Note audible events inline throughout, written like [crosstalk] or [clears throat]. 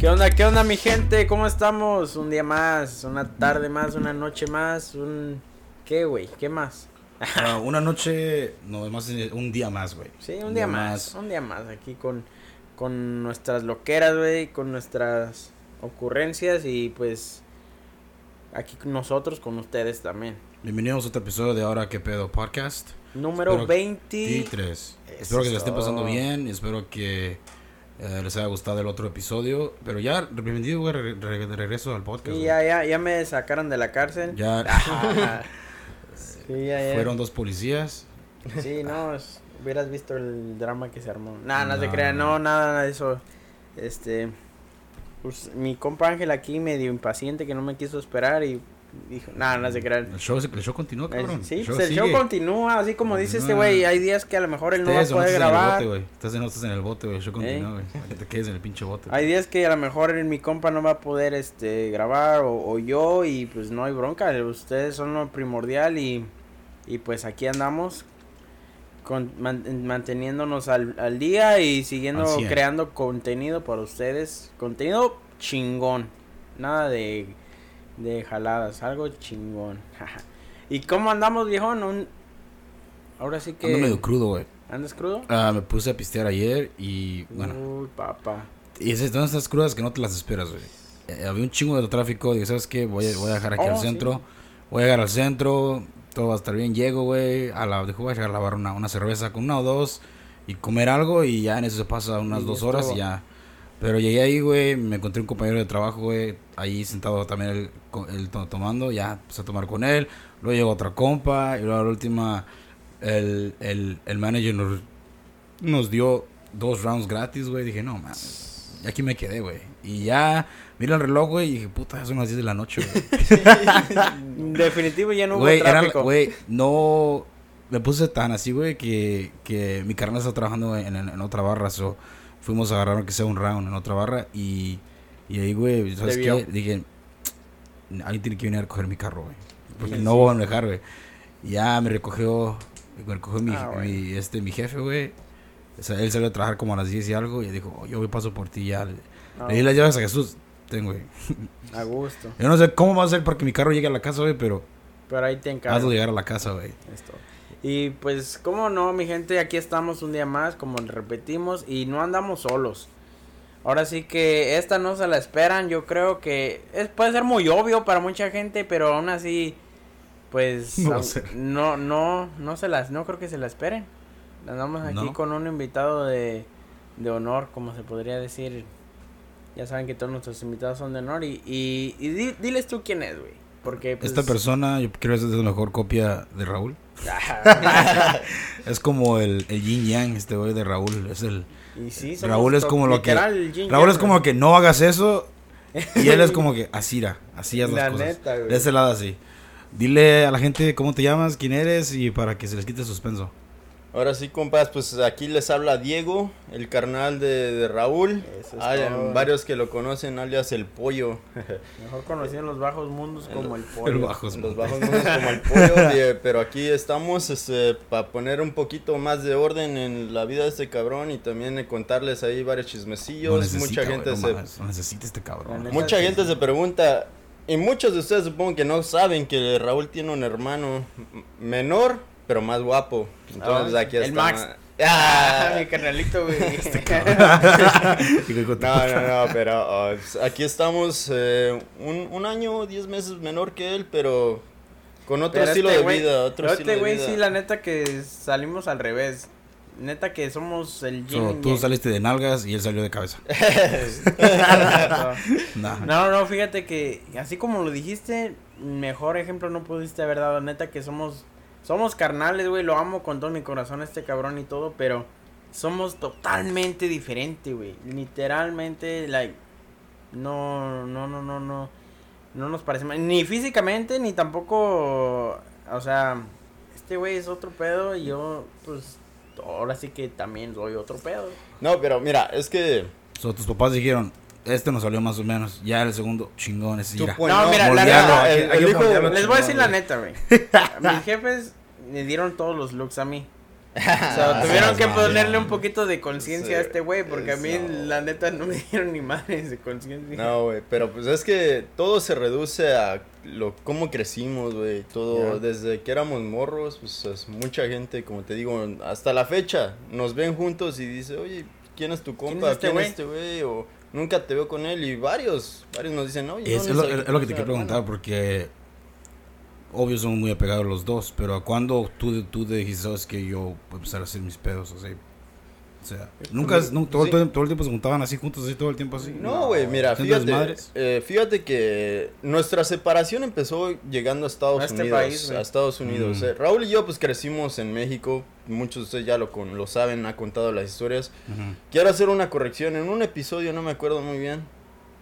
¿Qué onda, qué onda mi gente? ¿Cómo estamos? Un día más, una tarde más, una noche más, un... ¿Qué, güey? ¿Qué más? Ah, una noche, no, más un día más, güey. Sí, un, día, más, un día más aquí con, con nuestras loqueras, güey, con nuestras ocurrencias y pues aquí con nosotros, con ustedes también. Bienvenidos a otro episodio de Ahora que pedo podcast. Número Espero- 23. Espero que le estén pasando bien, espero que eh, les haya gustado el otro episodio. Pero ya, bienvenido, güey, re- re- de regreso al podcast. Güey. ya, ya, ya me sacaron de la cárcel. Ya. [laughs] Sí, ya, fueron dos policías. Sí, no, es- hubieras visto el drama que se armó. Nada, no, No, crea, no. no, nada de eso. Este, pues mi compa Ángel aquí medio impaciente que no me quiso esperar y dijo, nada, no se. El show, el show continúa, cabrón. Sí, El show pues el show continúa, así como dice este güey, hay días que a lo mejor él no va a poder en grabar. bote, güey. Estás no estás en el bote, güey. El show continúa, ¿Eh? güey. Que te quedes en el pinche bote. Hay días que a lo mejor mi compa no va a poder este grabar o, o yo y pues no hay bronca, ustedes son lo primordial y, y pues aquí andamos con, man- manteniéndonos al, al día y siguiendo creando contenido para ustedes, contenido chingón, nada de, de jaladas, algo chingón. [laughs] ¿Y cómo andamos viejón? Un... Ahora sí que... Ando medio crudo, güey. ¿Andas crudo? Ah, me puse a pistear ayer y, bueno. Uy, papá. Y esas son estas crudas que no te las esperas, güey. Eh, había un chingo de tráfico. Digo, ¿sabes qué? Voy a, voy a dejar aquí Oh, al sí. centro. Voy a llegar al centro. Todo va a estar bien. Llego, güey. A la, dijo, voy a llegar a lavar una, una cerveza con una o dos. Y comer algo. Y ya en eso se pasa unas Y dos horas y ya. Pero llegué ahí, güey. Me encontré un compañero de trabajo, güey. Ahí sentado también él, él to- tomando. Ya empecé a tomar con él. Luego llegó otra compa. Y luego la última, el, el, el manager nos, nos dio dos rounds gratis, güey. Dije, no. Y aquí me quedé, güey. Y ya miré el reloj, güey, y dije, puta, son las 10 de la noche, güey. [laughs] Definitivo ya no hubo Güey, era, tráfico. güey, no... Me puse tan así, güey, que, que mi carnal está trabajando en, en- en otra barra, so fuimos a agarrar que sea un round en otra barra y, y ahí, güey, ¿sabes Te qué? vio. Dije, alguien tiene que venir a recoger mi carro, güey. Porque Sí, no sí. voy a manejar, güey. Y ya me recogió, me recogió mi, Ah, mi, este, mi jefe, güey. O sea, él salió a trabajar como a las 10 y algo y dijo, "Oh, yo voy paso por ti ya. Le, No, le di las llaves a Jesús. Ten, güey. [laughs] a gusto. Yo no sé cómo va a ser para que mi carro llegue a la casa, güey, pero Pero ahí te encargo. hazlo llegar a la casa, güey. Esto. Y pues, cómo no, mi gente, aquí estamos un día más, como repetimos, y no andamos solos. Ahora sí que esta no se la esperan, yo creo que es, puede ser muy obvio para mucha gente, pero aún así, pues, [laughs] No no, no, no se las, no creo que se la esperen. Andamos aquí No. con un invitado de, de honor, como se podría decir. Ya saben que todos nuestros invitados son de honor y, y, y di- diles tú quién es, güey. Porque pues, Esta persona, yo creo que es la mejor copia de Raúl. [laughs] [laughs] Es como el, el yin yang, este güey de Raúl. Es el, Y sí, Raúl es como lo que- Raúl es como que no hagas eso. Y él es como que así, era, así es las La cosas. neta, güey. De ese lado así. Dile a la gente cómo te llamas, quién eres y para que se les quite el suspenso. Ahora sí, compas, pues aquí les habla Diego, el carnal de, de Raúl. Eso es Hay todo. varios que lo conocen, alias el pollo. [laughs] Mejor conocido en los bajos mundos En como lo- el pollo. El bajos. Los bajos mundos como el [laughs] pollo, pero aquí estamos este, para poner un poquito más de orden en la vida de este cabrón y también eh, contarles ahí varios Lo chismecillos. necesita, Mucha gente se necesita este cabrón. Mucha sí. gente se pregunta, y muchos de ustedes supongo que no saben que Raúl tiene un hermano menor, pero más guapo. Entonces Ah, aquí el está. Max. Ah, Ah, [laughs] mi carnalito, güey. [laughs] [laughs] De no, no, no, pero ah, aquí estamos eh, un, un año, diez meses menor que él, pero con otro Pero estilo este de vida, otro pero estilo este de güey vida. sí, la neta que salimos al revés. Neta que somos el So, tú saliste de nalgas y él salió de cabeza. Nah. No, no, fíjate que así como lo dijiste, mejor ejemplo no pudiste haber dado. Neta que somos somos carnales, güey, lo amo con todo mi corazón este cabrón y todo, pero somos totalmente diferentes, güey. Literalmente like no no no no no no nos parecemos ni físicamente ni tampoco o sea, este güey es otro pedo y yo pues ahora sí que también soy otro pedo. No, pero mira, es que So, tus papás dijeron, este nos salió más o menos. Ya el segundo, chingón. Bueno, no, mira, la moldearlo, hay que hijo- moldearlo les voy a decir la güey. neta, güey. [laughs] Mis jefes me dieron todos los looks a mí. [laughs] O sea, tuvieron que ponerle un poquito de conciencia a este güey, porque a mí, la neta, no me [laughs] dieron ni madres de conciencia. No, güey, pero pues es que todo se reduce a lo cómo crecimos, güey. Todo desde que éramos morros, pues es mucha gente, como te digo, hasta la fecha nos ven juntos y dice, "Oye, ¿quién es tu compa? este ¿Quién güey?" es este güey?" o nunca te veo con él y varios, varios nos dicen, "Oye, Es, ¿dónde es lo, es lo que te quiero hermano?" preguntar porque obvio somos muy apegados los dos, pero ¿a cuándo tú, tú te dijiste, sabes que yo voy a empezar a hacer mis pedos? así? O sea, nunca, es- nu- todo, Sí. todo, todo el tiempo se juntaban así juntos, así todo el tiempo así. No, güey, mira, fíjate, eh, fíjate que nuestra separación empezó llegando a Estados A este Unidos. país, a Estados Unidos. Mm. eh. Raúl y yo, pues crecimos en México. Muchos de ustedes ya lo, con, lo saben, ha contado las historias. Ujú. Quiero hacer una corrección. En un episodio, no me acuerdo muy bien.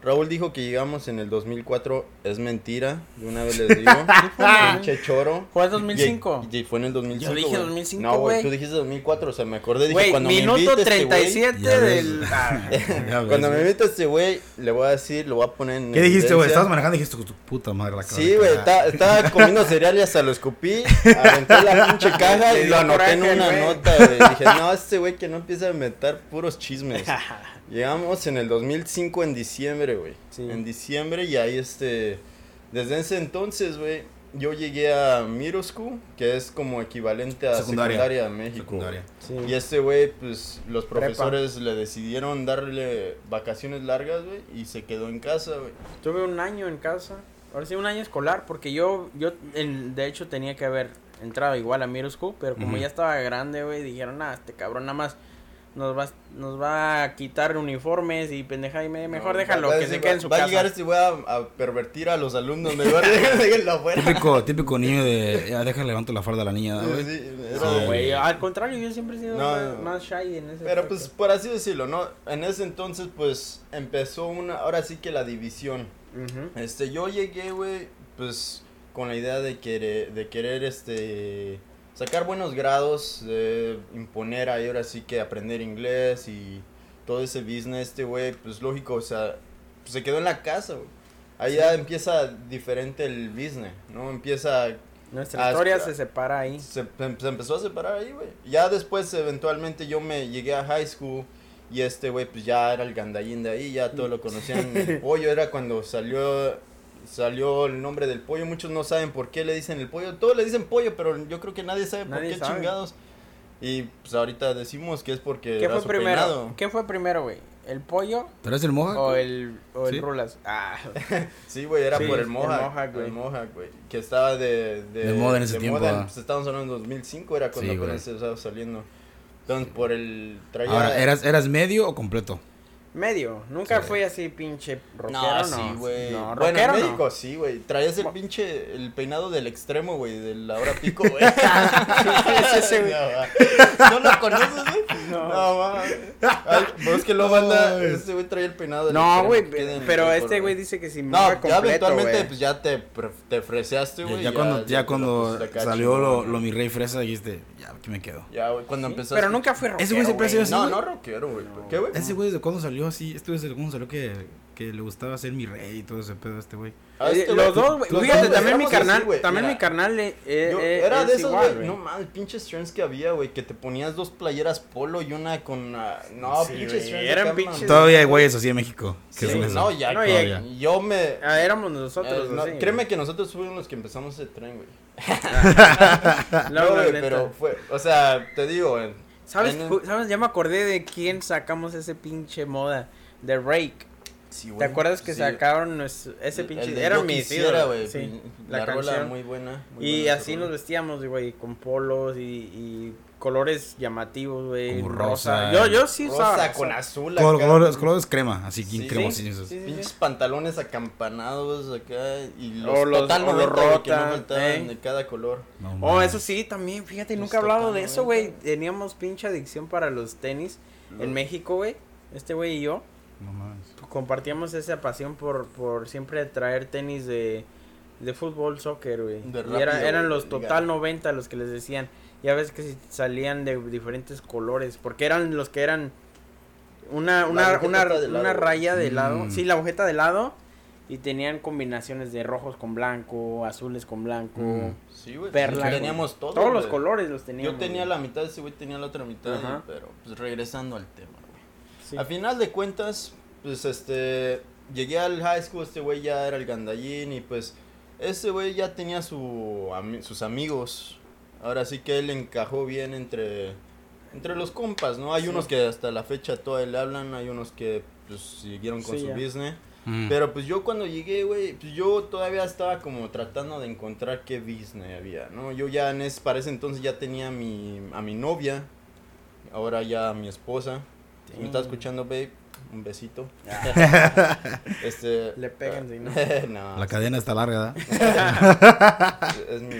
Raúl dijo que llegamos en el 2004. Es mentira. De una vez les digo. [laughs] Pinche choro. Fue en 2005. Y, y fue en el 2005. Yo dije güey. 2005, No, güey, tú dijiste 2004. O sea, me acordé. Dije, Güey, cuando me minuto invite este güey- 37 Ya ves. del... [laughs] Ah, Cuando me güey. invite este güey, le voy a decir, lo voy a poner en ¿Qué dijiste, güey? Estabas manejando y dijiste, tu puta madre la Sí, güey, estaba comiendo cereal y hasta lo escupí, aventé la pinche [laughs] caja y lo anoté en una nota, güey. Dije, no, este güey que no empieza a inventar puros chismes. Llegamos en el 2005 en diciembre, güey. Sí. En diciembre y ahí este, desde ese entonces, güey, yo llegué a school, que es como equivalente a Secundaria. secundaria, a México. Secundaria. sí. Y este güey, pues los Prepa. profesores le decidieron darle vacaciones largas, güey, y se quedó en casa, güey. Tuve un año en casa. Ahora sí, un año escolar, porque yo, yo en- de hecho, tenía que haber entrado igual a School, pero como ya estaba grande, güey, dijeron, ah, este cabrón nada más nos va, nos va a quitar uniformes y pendeja, y me- mejor No, déjalo, va a que se quede va- en su Va a casa. llegar este güey a, a pervertir a los alumnos, mejor déjenlo afuera. Típico, típico niño de, ya deja levanto la falda a la niña, Sí, güey. sí, No, al contrario, yo siempre he sido No, más, no. más shy en ese Pero aspecto. pues por así decirlo, ¿no? En ese entonces pues empezó una, ahora sí que la división. Este, yo llegué, güey, pues con la idea de querer, de querer, este, sacar buenos grados, de imponer ahí ahora sí que aprender inglés y todo ese business, este güey, pues lógico, o sea, pues, se quedó en la casa, güey. Ahí ya empieza diferente el business, ¿no? Empieza Nuestra historia se separa ahí. se, se empezó a separar ahí, güey. Ya después, eventualmente, yo me llegué a high school y este güey, pues ya era el gandallín de ahí, ya todos lo conocían. El [laughs] pollo era cuando salió salió el nombre del pollo. Muchos no saben por qué le dicen el pollo. Todos le dicen pollo, pero yo creo que nadie sabe Nadie por qué sabe. chingados. Y pues ahorita decimos que es porque ¿Qué era fue su primero? peinado. ¿Qué fue primero, güey? ¿El pollo ¿Tú eres el moja? o el, o el rulas? Ah, [laughs] Sí, güey, era Sí, por el el Mohawk. Mohawk, güey. el Mohawk, güey. Que estaba de, de, De moda en ese tiempo, moda, ah. pues, estábamos hablando en 2005, era cuando Sí, apenas estaba saliendo. Entonces, por el traía... Ahora, ¿eras, ¿eras medio o completo? Medio. Nunca Sí. fui así pinche rockero, No, no. sí, güey. No, bueno, en no. Sí, güey. Traías el pinche, el peinado del extremo, güey, de la hora [laughs] pico, güey. es ese, güey. No. ¿No lo conoces, güey? No. No, Vos que lo banda, este güey traía el peinado del No, extremo güey, pero el este güey dice que si me No, iba ya completo, eventualmente, pues ya te, te freseaste, Ya, güey. ya cuando, ya cuando salió lo, lo mi rey fresa, dijiste, ya, aquí me quedo. Ya, güey, cuando Sí, empezaste. Pero nunca fui rockero, Ese güey siempre ha sido así, No, no rockero, güey. ¿Qué, güey? Ese güey desde cuándo salió así, este güey desde cuándo salió que, que le gustaba ser mi rey y todo ese pedo este güey. Ah, Eh, este los güey, dos, güey. Fíjate, dos, también mi así, carnal, güey. también Mira, mi carnal eh, eh, Yo- eh, era de es esos, güey. No mames, pinches trends que había, güey. Que te ponías dos playeras polo y una con. ah, no, Sí, pinches trends. eran pinches-. Todavía hay güeyes así en México. Que Sí, son eso. no, ya. No, ya- Yo me. Ah, éramos nosotros, eh, no, así. créeme que nosotros fuimos los que empezamos ese tren, güey. [laughs] No, [laughs] güey, pero fue. O sea, te digo, güey. ¿Sabes? ¿Sabes? Ya me acordé de quién sacamos ese pinche moda. De Rake. Sí, ¿Te acuerdas que sí. sacaron ese El- pinche... el ídolos, güey. sí, La, la rola canción. muy buena. muy Y buena así nos vestíamos, güey, con polos y, y colores llamativos, güey. Como rosa. rosa. Yo, yo sí usaba Rosa rosa. con azul. Col- acá. colores, colores crema, así Sí, cremosillos. sí, sí. Pinches pantalones acampanados acá y los O los- total o los 90, güey, que no eh. de cada color. No Oh, eso sí, también, fíjate, Los nunca he hablado de eso, güey. 90. Teníamos pinche adicción para los tenis en México, güey. Este güey y yo No mames. compartíamos esa pasión por, por siempre traer tenis de, de fútbol, soccer, güey. De Y era- eran los total 90 los que les decían. Ya ves que si salían de diferentes colores, porque eran los que eran una, una, una, está de lado, una raya de lado. Mm. Sí, la agujeta de lado. Y tenían combinaciones de rojos con blanco, azules con blanco, Mm. Sí, güey. perla. teníamos todo. Todos los colores los teníamos. Yo tenía la mitad, ese güey tenía la otra mitad, y- pero pues regresando al tema, güey. Sí. A final de cuentas, pues este, llegué al high school, este güey ya era el gandallín y pues ese güey ya tenía su, sus amigos. Ahora sí que él encajó bien entre, entre los compas, ¿no? Hay Sí. unos que hasta la fecha todavía le hablan, hay unos que pues siguieron con Sí, su ya. business. Mm. Pero pues yo cuando llegué, güey, pues yo todavía estaba como tratando de encontrar qué business había, ¿no? Yo ya en ese, para ese entonces ya tenía a mi, a mi novia, ahora ya a mi esposa. Si me está escuchando, babe, un besito. [laughs] este, Le pegan, sí, ¿no? [laughs] no, La cadena está larga, ¿verdad? [laughs] es mi,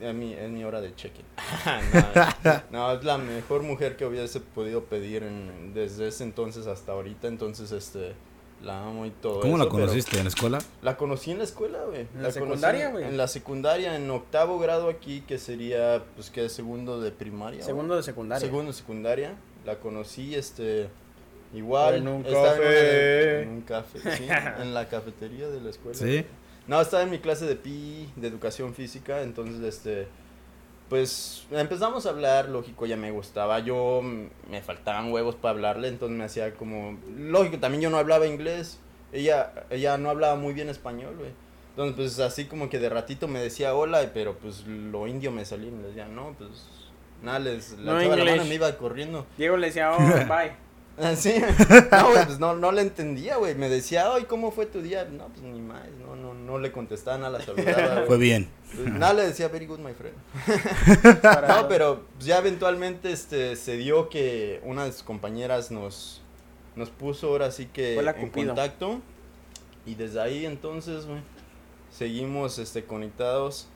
es mi, es mi hora de cheque. [laughs] no, no, es la mejor mujer que hubiese podido pedir en- desde ese entonces hasta ahorita, entonces este la amo y todo ¿Cómo la eso, pero- conociste? ¿En la escuela? La conocí en la escuela, güey. ¿En la conocí secundaria, en- güey? En la secundaria, en octavo grado aquí, que sería, pues, que segundo de primaria. Segundo de secundaria. Segundo de secundaria. La conocí, este, igual. En un café. de- en un café, sí. en la cafetería de la escuela. Sí. No, estaba en mi clase de PI, de educación física, entonces, este, pues, empezamos a hablar, lógico, ya me gustaba, yo, me faltaban huevos para hablarle, entonces me hacía como, lógico, también yo no hablaba inglés, ella, ella no hablaba muy bien español, güey, entonces, pues, así como que de ratito me decía hola, pero, pues, lo indio me salía y me decía, no, pues, nada, les, No lanzaba la mano me iba corriendo, Diego le decía, oh, [laughs] bye. Así, [laughs] no, güey, pues no, no le entendía, güey. Me decía, ay, ¿cómo fue tu día? No, pues ni más, no, no, no le contestaba, nada la saludaba, güey. Fue bien. Pues, nada le decía, very good, my friend. [laughs] No, pero pues, ya eventualmente este, se dio que una de sus compañeras nos, nos puso ahora sí que en contacto. Y desde ahí entonces, güey, seguimos este, conectados.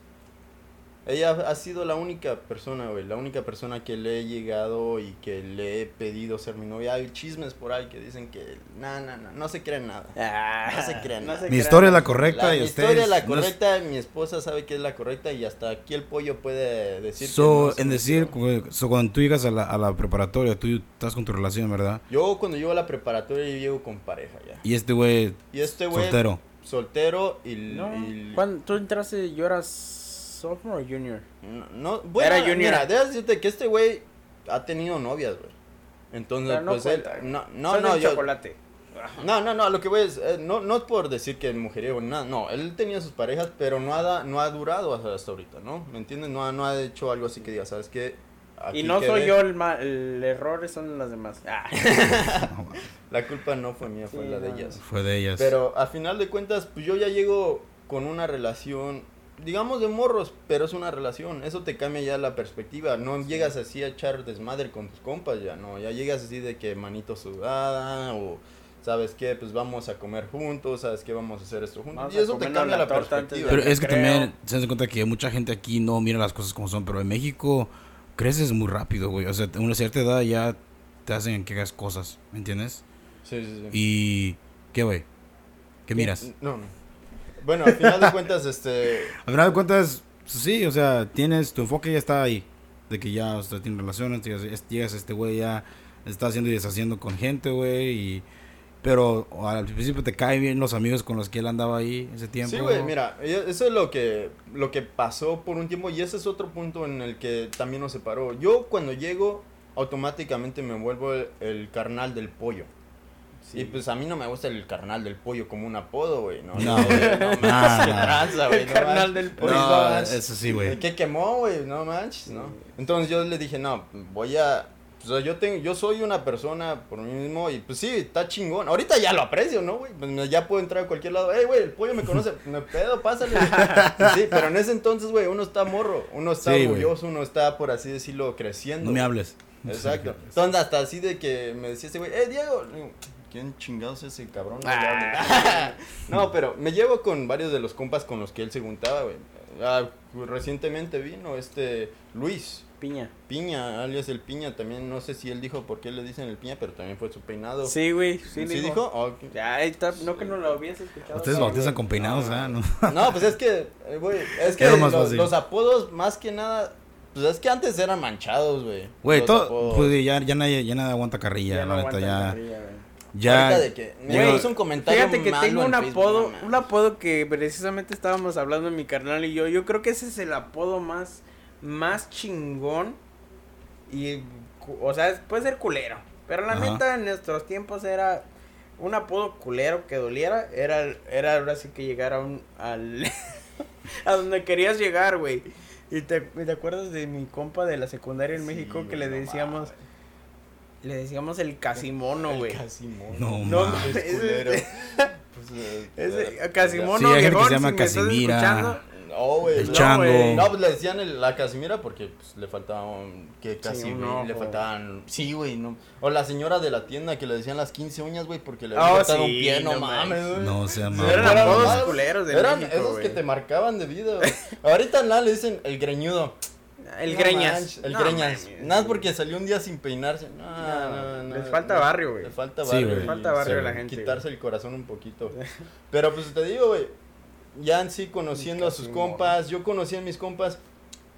Ella ha sido la única persona, güey, la única persona que le he llegado y que le he pedido ser mi novia. Hay chismes por ahí que dicen que, no, no, no, no se creen nada. Ah, No se crean nada. se Mi historia es la correcta La, y mi ustedes... historia es la no es- correcta, mi esposa sabe que es la correcta y hasta aquí el pollo puede decir que So, no se en decir, so, cuando tú llegas a la, a la preparatoria, tú estás con tu relación, ¿verdad? Yo cuando llego a la preparatoria yo llego con pareja ya. Y este güey, Y este güey soltero. soltero y, No, y- ¿cuándo tú entraste, yo eras sophomore o junior? no, no, bueno, Era junior. mira, debes decirte que este güey ha tenido novias, güey. Entonces, Pero no pues él, cuenta. no, no, Soy no, del yo, chocolate. no, no, no, lo que voy es, eh, no, no es por decir que el mujeriego, nada, no, él tenía sus parejas, pero no ha, da- no ha durado hasta, hasta ahorita, ¿no? ¿Me entiendes? No ha, no ha hecho algo así que diga, ¿sabes qué? Y no quedé. soy yo el mal, el error son las demás. Ah. [laughs] La culpa no fue mía, fue Sí, la de no, ellas. Fue de ellas. Pero a final de cuentas, pues yo ya llego con una relación, digamos de morros, pero es una relación. Eso te cambia ya la perspectiva. No llegas así a echar desmadre con tus compas ya, no. Ya llegas así de que manito sudada o sabes qué, pues vamos a comer juntos, sabes qué, vamos a hacer esto juntos. Vamos y eso te cambia la perspectiva. Pero es que creo. también se dan cuenta que mucha gente aquí no mira las cosas como son, pero en México creces muy rápido, güey. O sea, a una cierta edad ya te hacen que hagas cosas, ¿me entiendes? Sí, sí, sí. Y... ¿Qué, güey? ¿Qué miras? No, no. Bueno, al final de cuentas, [laughs] este... Al final de cuentas, sí, o sea, tienes, tu enfoque ya está ahí. De que ya, o sea, tienes relaciones, llegas, a este güey ya, está haciendo y deshaciendo con gente, güey, y... Pero al principio te caen bien los amigos con los que él andaba ahí ese tiempo. Sí, güey, mira, e- eso es lo que, lo que pasó por un tiempo y ese es otro punto en el que también nos separó. Yo cuando llego, automáticamente me vuelvo el, el carnal del pollo. Sí. Y pues a mí no me gusta el carnal del pollo como un apodo, güey. No, güey. no, No, no. tranza, güey, El no carnal manches. del pollo. no eso sí, güey. ¿Qué quemó, güey? No manches, ¿no? Entonces yo le dije, no, voy a... O sea, yo, tengo, yo soy una persona por mí mismo y pues sí, está chingón. Ahorita ya lo aprecio, ¿no, güey? Pues ya puedo entrar a cualquier lado. Ey, güey, el pollo me conoce. [laughs] Me pedo, pásale. Sí, pero en ese entonces, güey, uno está morro. Uno está Sí, orgulloso, uno está, por así decirlo, creciendo. No me hables. Exacto. [laughs] Entonces hasta así de que me decía este güey, eh, Diego. ¿Quién chingados es ese cabrón? Ah. [laughs] no, pero me llevo con varios de los compas con los que él se juntaba, güey. Ah, recientemente vino este Luis Piña. Piña, alias el Piña, también no sé si él dijo por qué le dicen el Piña, pero también fue su peinado. Sí, güey. Sí, ¿Sí dijo. dijo? Ah, ok. Ya, ahí está. No que no lo habías escuchado. Ustedes bautizan con peinados, No. ¿ah? ¿no? No, pues es que, eh, güey, es que los, fácil. los apodos más que nada, pues es que antes eran manchados, güey. Güey, todo, apodos. pues ya, ya nadie, ya nadie aguanta carrilla, Ya no la neta, ya. la carrilla, güey. Ya. De que me Güey, hizo un comentario Fíjate que malo tengo en un Facebook, apodo, un apodo que precisamente estábamos hablando en mi carnal y yo. Yo creo que ese es el apodo más, más chingón. Y, o sea, puede ser culero. Pero la Ajá. neta, en nuestros tiempos era un apodo culero que doliera. Era, era ahora sí que llegar a un, al, [laughs] a donde querías llegar, güey. Y te, y te acuerdas de mi compa de la secundaria en Sí, México que le decíamos. Le decíamos el casimono, El güey. Casimono. No, No, mames. Es ese- Pues, eh, eh, Casimono, Sí, hay gente que se llama Casimira. escuchando, No, güey. El no, chango. No, pues le decían el- la Casimira porque pues, le faltaban que casi güey, le faltaban sí, güey, no. O la señora de la tienda que le decían las 15 uñas, güey, porque le Oh, había faltado un pie, no, no mames, güey. No mamón. Eran mamadas. culeros de Eran México, esos que te marcaban de vida, güey. Ahorita nada le dicen el greñudo. El No greñas. el No, greñas. Nada porque salió un día sin peinarse. No, No, no, no. les falta no. barrio, güey. Les falta Sí, barrio. güey. Les falta barrio sí, a la gente, Quitarse el corazón un poquito. [laughs] Pero pues te digo, güey. Ya en sí conociendo a sus compas. Yo conocí a mis compas.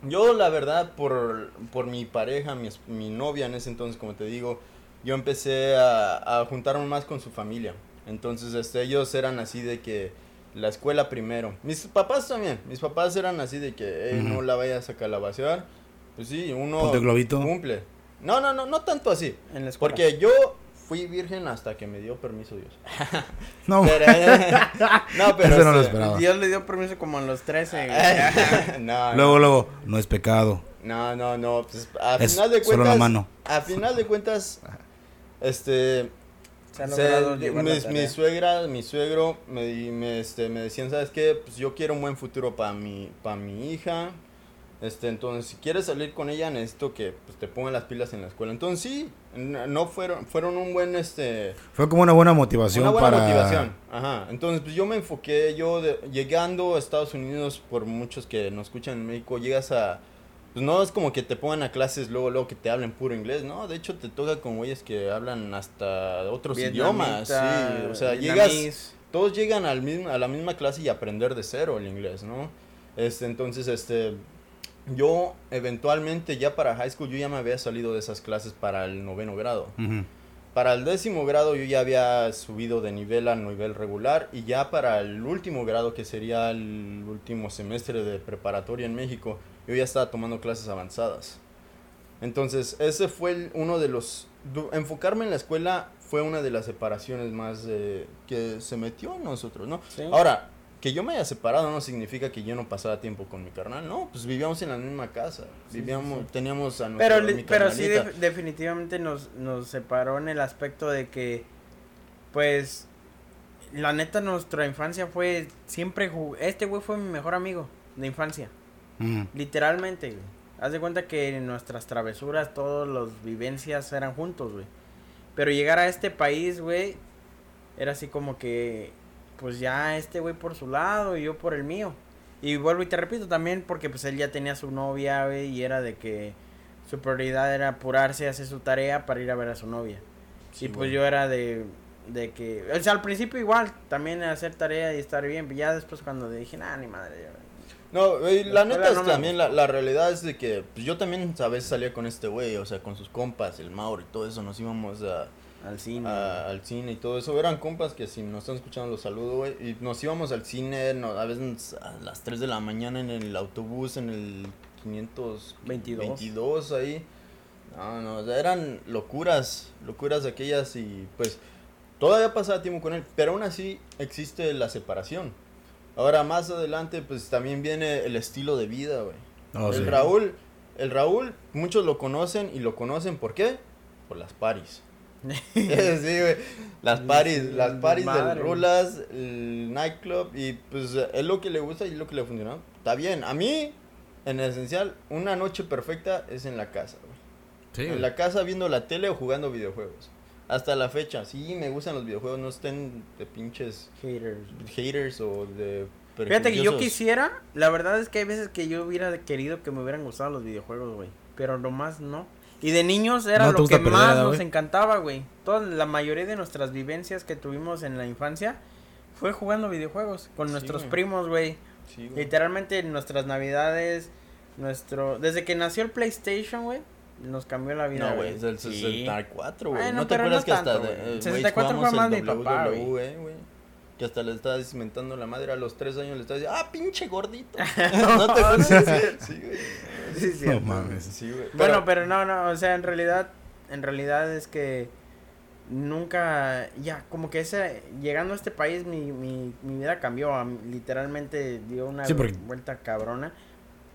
Yo, la verdad, por, por mi pareja, mi, mi novia en ese entonces, como te digo, yo empecé a, a juntarme más con su familia. Entonces, este, ellos eran así de que la escuela primero. Mis papás también. Mis papás eran así de que "Ey, Ujú. no la vayas a calabacear. Pues sí, uno Ponte globito. cumple. No, no, no, no tanto así. En la escuela. Porque yo fui virgen hasta que me dio permiso Dios. [laughs] No, Pero, no, pero Eso no lo este, esperaba. Dios le dio permiso como a los 13. güey. [laughs] no, luego, no, luego, no es pecado. no, no, no, pues, a Es final de solo la mano. a final de cuentas, este, Se se- la mi suegra, mi suegro, me, di- me, este, me decían, ¿sabes qué? Pues yo quiero un buen futuro para mi, para mi hija. Este, entonces, si quieres salir con ella, necesito que pues, te pongan las pilas en la escuela. Entonces, sí, no fueron, fueron un buen, este, Fue como una buena motivación Una buena para. motivación. Ajá. Entonces, pues yo me enfoqué, yo de- llegando a Estados Unidos, por muchos que nos escuchan en México, llegas a... Pues no es como que te pongan a clases luego, luego que te hablen puro inglés, ¿no? De hecho, te toca con güeyes que hablan hasta otros idiomas, sí. O sea, llegas... Todos llegan al mismo, a la misma clase y aprender de cero el inglés, ¿no? Este, entonces, este... Yo, eventualmente, ya para high school, yo ya me había salido de esas clases para el noveno grado. Para el décimo grado yo ya había subido de nivel a nivel regular y ya para el último grado, que sería el último semestre de preparatoria en México, yo ya estaba tomando clases avanzadas. Entonces, ese fue el- uno de los... Enfocarme en la escuela fue una de las separaciones más eh, que se metió en nosotros, ¿no? Sí. Ahora, que yo me haya separado no significa que yo no pasara tiempo con mi carnal, no, pues vivíamos en la misma casa, Sí, vivíamos, sí, teníamos a Pero, li- mi pero sí, definitivamente nos, nos separó en el aspecto de que, pues, la neta, nuestra infancia fue siempre. Este güey fue mi mejor amigo de infancia. Ujú. Literalmente, güey. Haz de cuenta que en nuestras travesuras, todas las vivencias eran juntos, güey. Pero llegar a este país, güey, era así como que, pues ya este güey por su lado y yo por el mío. Y vuelvo y te repito también porque pues él ya tenía su novia, güey, y era de que su prioridad era apurarse, hacer su tarea para ir a ver a su novia. Sí, y pues yo era de, de que, o sea, al principio igual, también hacer tarea y estar bien, pero ya después cuando dije, nah, ni madre, ya". No, La neta es también la, realidad es de que pues, yo también a veces salía con este güey, o sea, con sus compas, el Mauro y todo eso, nos íbamos a, al cine. a- al cine y todo eso. Eran compas que si nos están escuchando los saludo, güey. Y nos íbamos al cine, no, a veces a las 3 de la mañana en el autobús, en el 522 22. ahí. No, no, o sea, eran locuras, locuras aquellas y pues todavía pasaba tiempo con él, pero aún así existe la separación. Ahora más adelante pues también viene el estilo de vida, güey. Oh, el sí. Raúl, el Raúl, muchos lo conocen y lo conocen ¿por qué? Por las paris. [laughs] [laughs] sí, güey. Las paris, las paris del Rulas, el nightclub y pues es lo que le gusta y es lo que le funciona. Está bien. A mí, en esencial, una noche perfecta es en la casa, güey. Sí, En la casa viendo la tele o jugando videojuegos. Hasta la fecha, sí, me gustan los videojuegos, no estén de pinches Haters. haters o de... Fíjate que yo quisiera, la verdad es que hay veces que yo hubiera querido que me hubieran gustado los videojuegos, güey. Pero nomás no. Y de niños era ¿No lo que perder, más nos güey? encantaba, güey. Toda la mayoría de nuestras vivencias que tuvimos en la infancia fue jugando videojuegos con Sí, nuestros güey. primos, güey. Sí. Literalmente en nuestras navidades, nuestro... Desde que nació el PlayStation, güey. Nos cambió la vida. No, güey, es del Sí. 64, güey. Bueno, ¿No te pero acuerdas no que hasta tanto, de, eh, güey, 64 fue jugamos más el mi papá, güey. Que hasta le estaba inventando la madre a los tres años, le estaba diciendo, ah, pinche gordito. [laughs] ¿No te acuerdas? Sí, güey. Sí, sí. No mames. Sí, güey. Bueno, pero no, no, o sea, en realidad, en realidad es que nunca, ya, como que ese, llegando a este país, mi, mi, mi vida cambió, literalmente dio una Sí, porque- vuelta cabrona.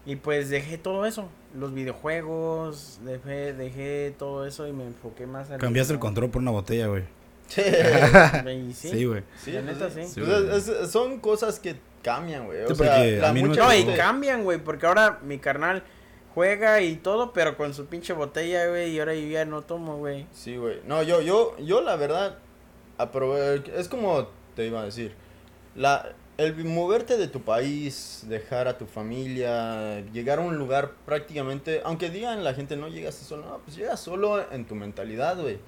Y pues dejé todo eso, los videojuegos, dejé, dejé todo eso y me enfoqué más al... Cambiaste el control por una botella, güey. Sí, [laughs] Y sí, Sí, güey. sí, La neta, sí. sí. Es- es- son cosas que cambian, güey. O Sí, sea, porque la a mí no me mucha No, y cambian, güey, porque ahora mi carnal juega y todo, pero con su pinche botella, güey, y ahora yo ya no tomo, güey. Sí, güey. No, yo, yo, yo la verdad, aprove- es como te iba a decir, la, el moverte de tu país, dejar a tu familia, llegar a un lugar prácticamente, aunque digan la gente no llegas solo, no, pues llegas solo en tu mentalidad, güey.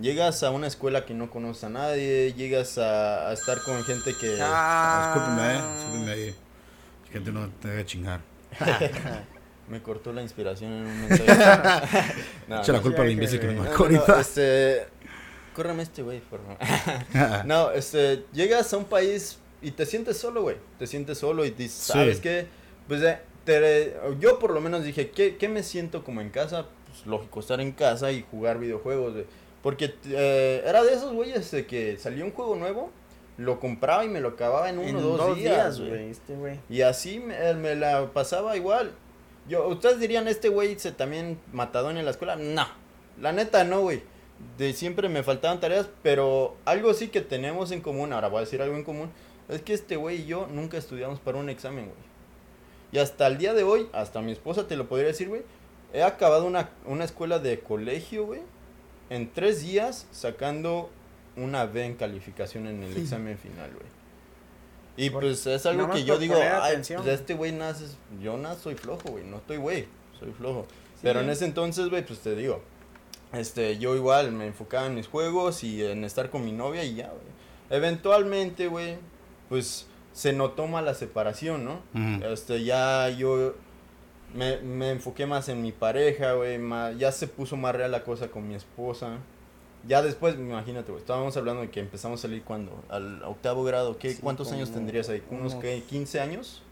Llegas a una escuela que no conoce a nadie, llegas a, a estar con gente que... Ah. Discúlpeme, eh. Discúlpeme ahí. Gente no te debe chingar. [laughs] Me cortó la inspiración en un mensaje. [laughs] No, Echa la culpa al imbécil que me güey. No, marcó no, este, córreme este güey, por favor. [laughs] No, este, llegas a un país y te sientes solo, güey. Te sientes solo y dices, Sí. ¿sabes qué? Pues eh, te- yo por lo menos dije, ¿qué, qué me siento como en casa? Pues lógico, estar en casa y jugar videojuegos, güey. Porque eh, era de esos güeyes de que salió un juego nuevo, lo compraba y me lo acababa en uno o dos, días, güey. este güey. Y así me, me la pasaba igual. Yo, ustedes dirían, este güey se también matadón en la escuela. No, la neta no, güey. De siempre me faltaban tareas, pero algo sí que tenemos en común, ahora voy a decir algo en común, es que este güey y yo nunca estudiamos para un examen, güey. Y hasta el día de hoy, hasta mi esposa te lo podría decir, güey, he acabado una, una escuela de colegio, güey, en tres días sacando una B en calificación en el examen final, güey. Y Por- pues es algo que yo digo, ay, atención". pues este güey nace, yo no soy flojo, güey, no estoy güey, soy flojo. Pero en ese entonces, güey, pues te digo, este, yo igual me enfocaba en mis juegos y en estar con mi novia y ya, güey. Eventualmente, güey, pues se notó más la separación, ¿no? Este, ya yo me, me enfoqué más en mi pareja, güey, ya se puso más real la cosa con mi esposa. Ya después, imagínate, güey, estábamos hablando de que empezamos a salir cuando, al octavo grado, ¿qué, Sí, ¿cuántos años tendrías ahí? ¿Unos, unos- qué, 15 años?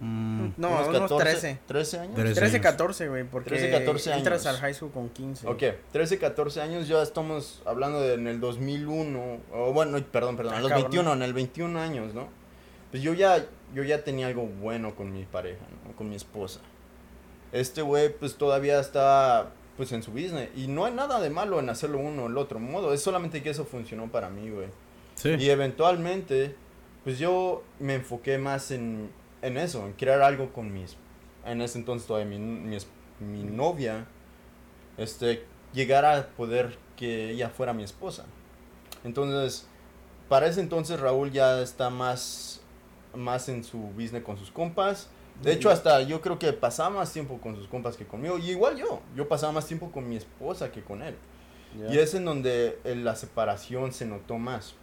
Mm, No, unos 13. 13 años. Trece. 13, años. 14, güey, porque 13, 14 entras años. al high school con 15. Ok, 13, 14 años, ya estamos hablando de en el 2001, o bueno, perdón, perdón, a Ah, los cabrón. 21, en el 21 años, ¿no? Pues yo ya, yo ya tenía algo bueno con mi pareja, ¿no? Con mi esposa. Este güey, pues todavía está, pues en su business, y no hay nada de malo en hacerlo uno o el otro modo, es solamente que eso funcionó para mí, güey. Sí. Y eventualmente, pues yo me enfoqué más en, en eso, en crear algo con mis, en ese entonces todavía mi, mi, es- mi novia, este, llegar a poder que ella fuera mi esposa. Entonces, para ese entonces Raúl ya está más, más en su business con sus compas. De hecho, hasta yo creo que pasaba más tiempo con sus compas que conmigo. Y igual yo, yo pasaba más tiempo con mi esposa que con él. Y es en donde eh, la separación se notó más.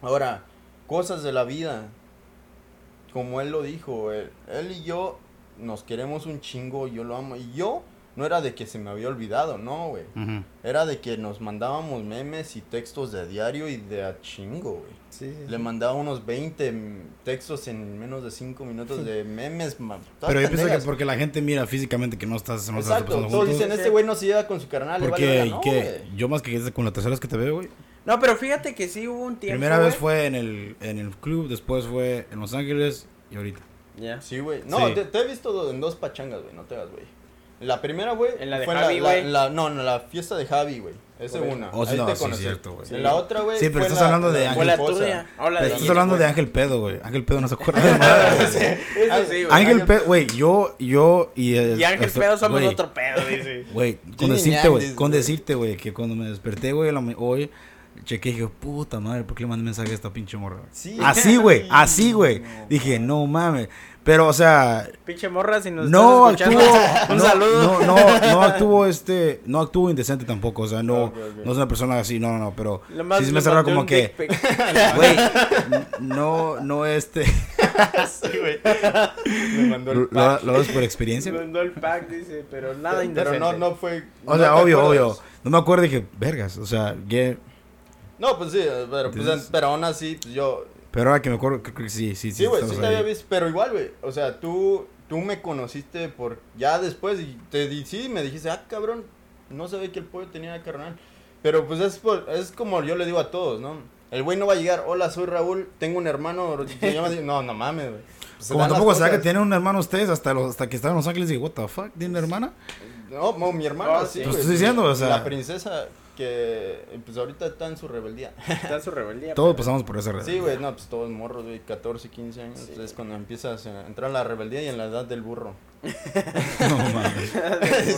Ahora, cosas de la vida. Como él lo dijo, él, él y yo nos queremos un chingo, yo lo amo. Y yo no era de que se me había olvidado, no, güey. Era de que nos mandábamos memes y textos de diario y de a chingo, güey. Sí. Le mandaba unos 20 textos en menos de 5 minutos de memes. Pero yo pienso que porque la gente mira físicamente que no estás, no estás Exacto, pasando todos juntos. dicen, este güey no se lleva con su carnal. le vale Porque verga". y No, que yo más que con la tercera vez que te veo, güey. No, pero fíjate que sí hubo un tiempo. Primera vez fue en el, en el club, después fue en Los Ángeles y ahorita. Ya. Sí, güey. No, Sí. Te, te he visto en dos pachangas, güey. No te hagas, güey. La primera, güey. En la de fue Javi, la, güey. la- No, no, la fiesta de Javi, güey. Esa es una. Oh, sí, Ahí no, te sí, cierto, güey. En la otra, güey. Sí, pero fue estás la- hablando de la Fue la esposa. tuya. Habla Pero estás hablando de Ángel Pedo, güey. Ángel Pedo no se acuerda [laughs] de nada. Ah, sí, güey. Ángel Pedo, güey, yo, yo y... el- Y Ángel el- Pedo somos otro pedo, dice. Güey, con decirte, güey, con decirte, güey, que cuando me desperté, güey, hoy, chequé y dije, puta madre, ¿por qué le mandé mensaje a esta pinche morra? Sí. Así, güey, [laughs] así, güey. No. Dije, no mames. Pero, o sea, Pinche morra, si nos no estás actuó, escuchando, [laughs] un no, saludo. no, no, no actuó este, no actuó indecente tampoco, o sea, no, no es una persona así, no, no, no, pero Lo más sí se me cerró como que, [laughs] güey, no, no este, Sí, güey. Me mandó lo, el pack. lo haces por experiencia. Mandó el pack, dice, pero nada Pero indecente. no, no fue. O no sea, obvio, obvio. No me acuerdo y dije, vergas, o sea, que, No, pues sí, pero, pues, Entonces- pero aún así, pues yo. pero ahora que me acuerdo, creo que sí, sí, sí. Sí, güey, sí te había visto. Pero igual, güey. O sea, tú, tú me conociste por. Ya después y te di, sí, me dijiste, ah, cabrón. No sabía que el pollo tenía carnal. Pero pues es, por- es como yo le digo a todos, ¿no? El güey no va a llegar, hola, soy Raúl, tengo un hermano, se llama... [laughs] No, no mames, güey. Pues se Como tampoco sabía que tienen un hermano ustedes hasta, los, hasta que estaban en Los Ángeles y dije, what the fuck, ¿tiene una hermana? No, no, mi hermano, Oh, sí, güey. Pues estoy diciendo, o sea- La princesa que, pues ahorita está en su rebeldía. Está en su rebeldía. [laughs] Todos pero- pasamos por esa red. Sí, güey, no, pues todos morros, güey, 14, 15 años. Sí. Es cuando empiezas a entrar en la rebeldía y en la edad del burro. [laughs] [laughs] No mames.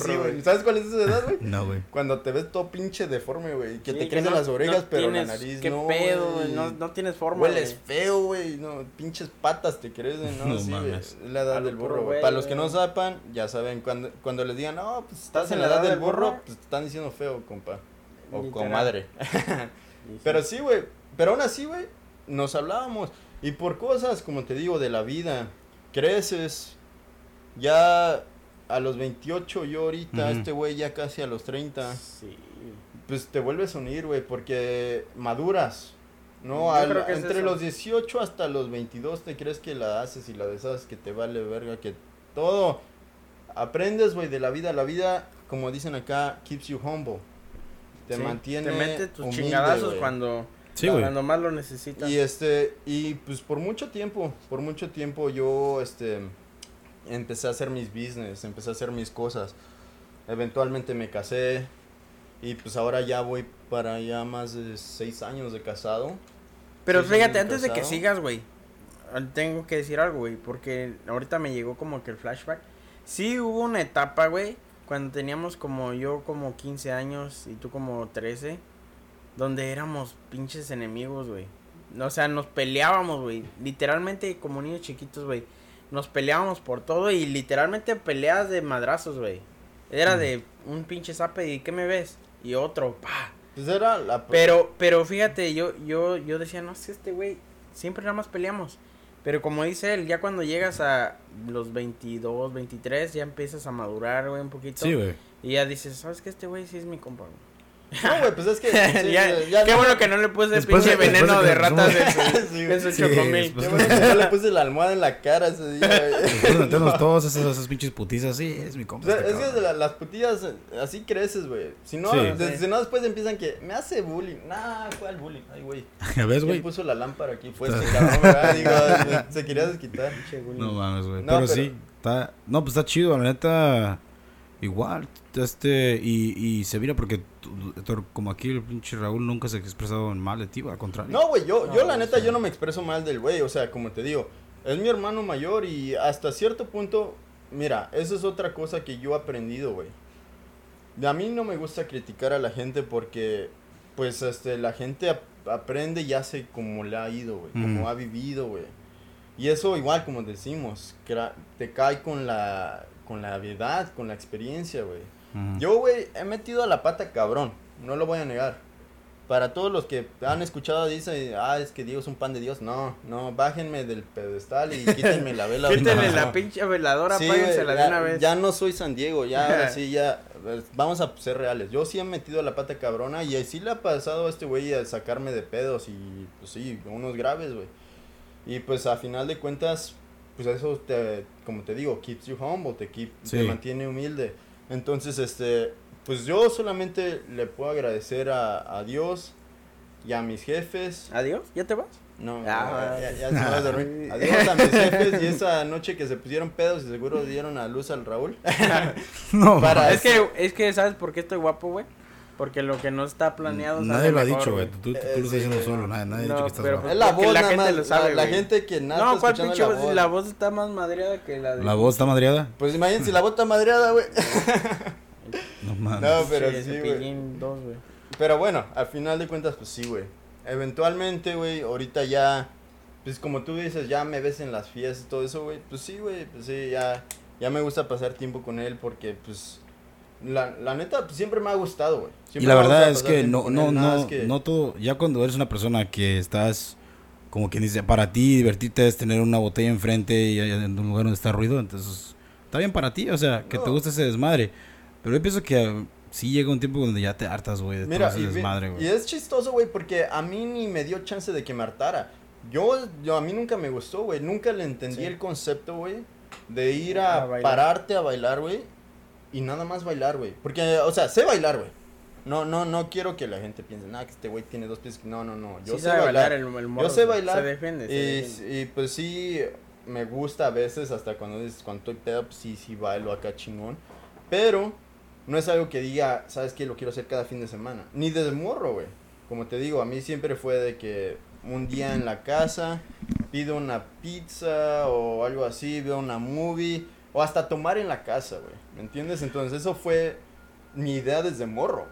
sí, güey. ¿Sabes cuál es esa edad, güey? No, güey. Cuando te ves todo pinche deforme, güey. Que Sí, te crecen no- las orejas, no pero tienes- la nariz ¿Qué no. pedo, güey. güey? No, no tienes forma, Hueles feo, güey. No, pinches patas te crecen, ¿no? No sí, güey. mames. Es la edad del burro, güey. Para los que no sepan, ya saben, cuando, cuando les digan, no, pues estás en la edad del burro, pues te están diciendo feo, compa. O Literal. comadre. [laughs] [laughs] Pero sí, güey. Pero aún así, güey, nos hablábamos. Y por cosas, como te digo, de la vida, creces. Ya a los 28, yo ahorita, este güey ya casi a los 30. Sí. Pues te vuelves a unir, güey, porque maduras. No, Al- es entre los 18 hasta los 22 te crees que la haces y la deshaces, que te vale verga, que todo aprendes, güey, de la vida. La vida, como dicen acá, keeps you humble. Te Sí, mantiene Te mete tus humilde, chingadazos cuando, Sí, cuando más lo necesitas. Y este, y pues por mucho tiempo, por mucho tiempo yo, este, empecé a hacer mis business, empecé a hacer mis cosas. Eventualmente me casé y pues ahora ya voy para ya más de seis años de casado. Pero fíjate, antes de que sigas, güey, tengo que decir algo, güey, porque ahorita me llegó como que el flashback. Sí hubo una etapa, güey, cuando teníamos como yo como 15 años y tú como 13, donde éramos pinches enemigos, güey. O sea, nos peleábamos, güey, literalmente como niños chiquitos, güey. Nos peleábamos por todo y literalmente peleas de madrazos, güey. Era Mm. de un pinche zape y ¿qué me ves? Y otro, pa. Pues era la... Pero, pero fíjate, yo, yo, yo decía, no sé, este güey, siempre nada más peleamos. Pero como dice él, ya cuando llegas a los 22, 23, ya empiezas a madurar, güey, un poquito. Sí, güey. Y ya dices, ¿sabes qué? Este güey sí es mi compa, güey. [laughs] No, güey, pues es que... [laughs] sí, Ya- ya qué no- bueno que no le puse Después pinche de- después veneno de de, que ratas [laughs] en su, Sí, chocomil. Qué bueno que no le puse la almohada en la cara ese día, güey. Después de meternos todos esos, esos pinches putizas, sí, es mi O compa. sea, este es que cabrón. de la- las putillas así creces, güey. Si no, Sí. de- si no después empiezan que me hace bullying. Nah, ¿cuál bullying? Ay, güey. ¿Ya ves, ¿Quién güey? puso la lámpara aquí? Fue este cabrón, ¿verdad? Digo, se quería desquitar. Pinche güey. No mames, güey. No, pero, pero- sí, está. No, pues está chido, la neta. Igual, este. Y, y se mira porque, tú- tú- como aquí el pinche Raúl nunca se ha expresado en mal de ti, al contrario. No, güey, yo, yo la neta, sea. yo no me expreso mal del güey. O sea, como te digo, es mi hermano mayor y hasta cierto punto, mira, eso es otra cosa que yo he aprendido, güey. A mí no me gusta criticar a la gente porque, pues, este, la gente ap- aprende y hace como le ha ido, güey, como Ujú. ha vivido, güey. Y eso igual, como decimos, cra- te cae con la, con la edad, con la experiencia, güey. Yo, güey, he metido a la pata cabrón, no lo voy a negar. Para todos los que han escuchado, dicen, ah, es que Diego es un pan de Dios. No, no, bájenme del pedestal y [laughs] quítenme la vela. Quítenle No. la pinche veladora, Sí, apáguensela güey, de una vez. ya no soy San Diego, ya, [laughs] ahora sí, ya, pues, vamos a ser reales. Yo sí he metido la pata cabrona y sí le ha pasado a este güey a sacarme de pedos y, pues sí, unos graves, güey. Y pues a final de cuentas, pues eso te, como te digo, keeps you humble, te, keep, te Sí. mantiene humilde. Entonces, este, pues yo solamente le puedo agradecer a, a Dios y a mis jefes. Adiós, ¿ya te vas? No, Ah. ya, ya se me va a [laughs] dormir. Adiós a mis jefes y [laughs] esa noche que se pusieron pedos y seguro dieron a luz al Raúl. [laughs] No, Para-. Es que, es que, ¿sabes por qué estoy guapo, güey? Porque lo que no está planeado Nadie lo ha mejor, dicho, güey. Tú, tú- tú Eh, lo estás diciendo solo. Nadie, nadie ha No, dicho que estás pero- guapo. Es la voz, la nada gente más, lo sabe, la, gente que nada No, está ¿cuál pinche la voz? voz. La voz está más madreada que la de... La voz está madreada. Pues imagínense la bota madreada, güey. [laughs] No mames. No, pero Sí, sí, güey. Dos, güey. pero bueno, al final de cuentas, pues sí, güey. Eventualmente, güey, ahorita ya, pues como tú dices, ya me ves en las fiestas y todo eso, güey. Pues sí, güey, pues sí, ya, ya me gusta pasar tiempo con él porque, pues, la, la neta, pues siempre me ha gustado, güey. Y la verdad es que no, no, él, no, es que- no todo, ya cuando eres una persona que estás, como quien dice, para ti divertirte es tener una botella enfrente y en un lugar donde está ruido, entonces está bien para ti, o sea, que te No. gusta ese desmadre. Pero yo pienso que eh, sí llega un tiempo donde ya te hartas, güey, de Mira, todo y, ese desmadre, y güey. es chistoso, güey, porque a mí ni me dio chance de que me hartara. Yo, yo a mí nunca me gustó, güey. Nunca le entendí Sí. el concepto, güey, de ir a, pararte a bailar, güey, y nada más bailar, güey. Porque, o sea, sé bailar, güey. No, no, no quiero que la gente piense, nada, que este güey tiene dos pies. No, no, no. Yo Sí sé sabe bailar. el, el morro, Yo sé bailar. Se defiende. se Y, defiende. y, pues sí, me gusta a veces, hasta cuando, dices- cuando estoy pedo, pues sí, sí bailo acá chingón. Pero no es algo que diga, ¿sabes qué? Lo quiero hacer cada fin de semana. Ni desde morro, güey. Como te digo, a mí siempre fue de que un día en la casa pido una pizza o algo así, veo una movie o hasta tomar en la casa, güey. ¿Me entiendes? Entonces eso fue mi idea desde morro.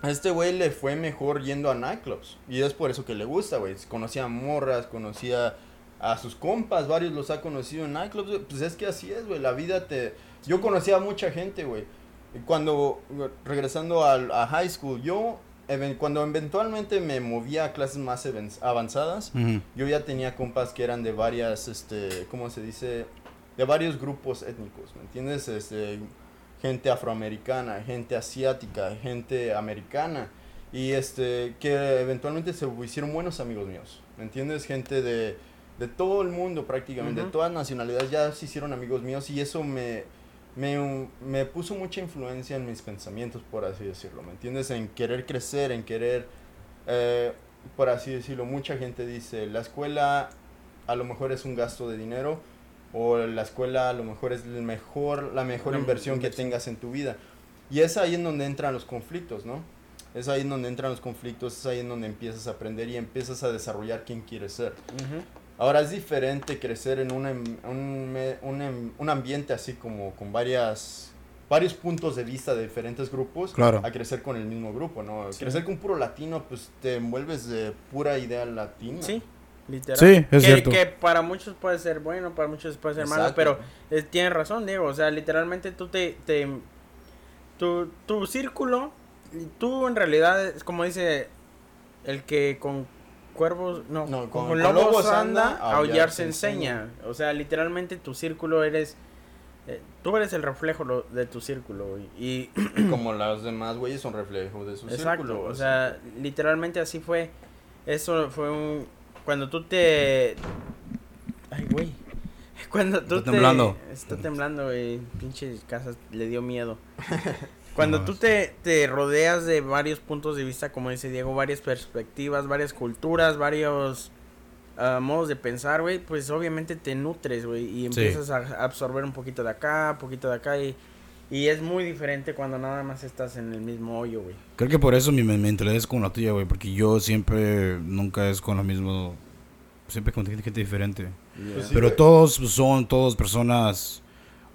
A este güey le fue mejor yendo a nightclubs. Y es por eso que le gusta, güey. Conocía a morras, conocía a sus compas, varios los ha conocido en nightclubs. Pues es que así es, güey. La vida te... Yo conocía a mucha gente, güey. Cuando, regresando a, high school, yo, cuando eventualmente me movía a clases más avanzadas, yo ya tenía compas que eran de varias, este, ¿cómo se dice? De varios grupos étnicos, ¿me entiendes? Este, gente afroamericana, gente asiática, gente americana. Y este, que eventualmente se hicieron buenos amigos míos, ¿me entiendes? Gente de, de todo el mundo prácticamente, de todas nacionalidades, ya se hicieron amigos míos y eso me, me, me puso mucha influencia en mis pensamientos, por así decirlo, ¿me entiendes? En querer crecer, en querer, eh, por así decirlo, mucha gente dice, la escuela a lo mejor es un gasto de dinero o la escuela a lo mejor es el mejor, la mejor Una inversión que inversión. tengas en tu vida. Y es ahí en donde entran los conflictos, ¿no? Es ahí en donde entran los conflictos, es ahí en donde empiezas a aprender y empiezas a desarrollar quién quieres ser. Ujú. Ahora es diferente crecer en un, em- un, un em- un ambiente así como con varias, varios puntos de vista de diferentes grupos Claro. a crecer con el mismo grupo, ¿no? Sí. Crecer con puro latino, pues te envuelves de pura idea latina. Sí, literal. Sí, es que, cierto. Que para muchos puede ser bueno, para muchos puede ser malo, Exacto. pero eh, tienes razón, Diego. O sea, literalmente tú te. te tu, tu círculo, tú en realidad, es como dice el que con cuervos. No, No, con, con- lobos, lobos anda, anda, a aullar se enseña. O sea, literalmente tu círculo eres. eh, tú eres el reflejo lo- de tu círculo, güey, Y [clears throat] Como los demás güeyes son reflejo de su Exacto, círculo. o sea, literalmente así fue. Eso fue un. Cuando tú te. Ay, güey. [laughs] Cuando tú Está te. temblando. Está temblando, güey. Pinche casa le dio miedo. [laughs] Cuando No, tú te, te rodeas de varios puntos de vista, como dice Diego, varias perspectivas, varias culturas, varios ah, modos de pensar, güey, pues obviamente te nutres, güey, y empiezas a absorber un poquito de acá, un poquito de acá, y, y es muy diferente cuando nada más estás en el mismo hoyo, güey. Creo que por eso mi men- mentalidad es como la tuya, güey, porque yo siempre, nunca es con lo mismo, siempre con gente diferente. Pues sí, Pero güey. todos son, todos personas,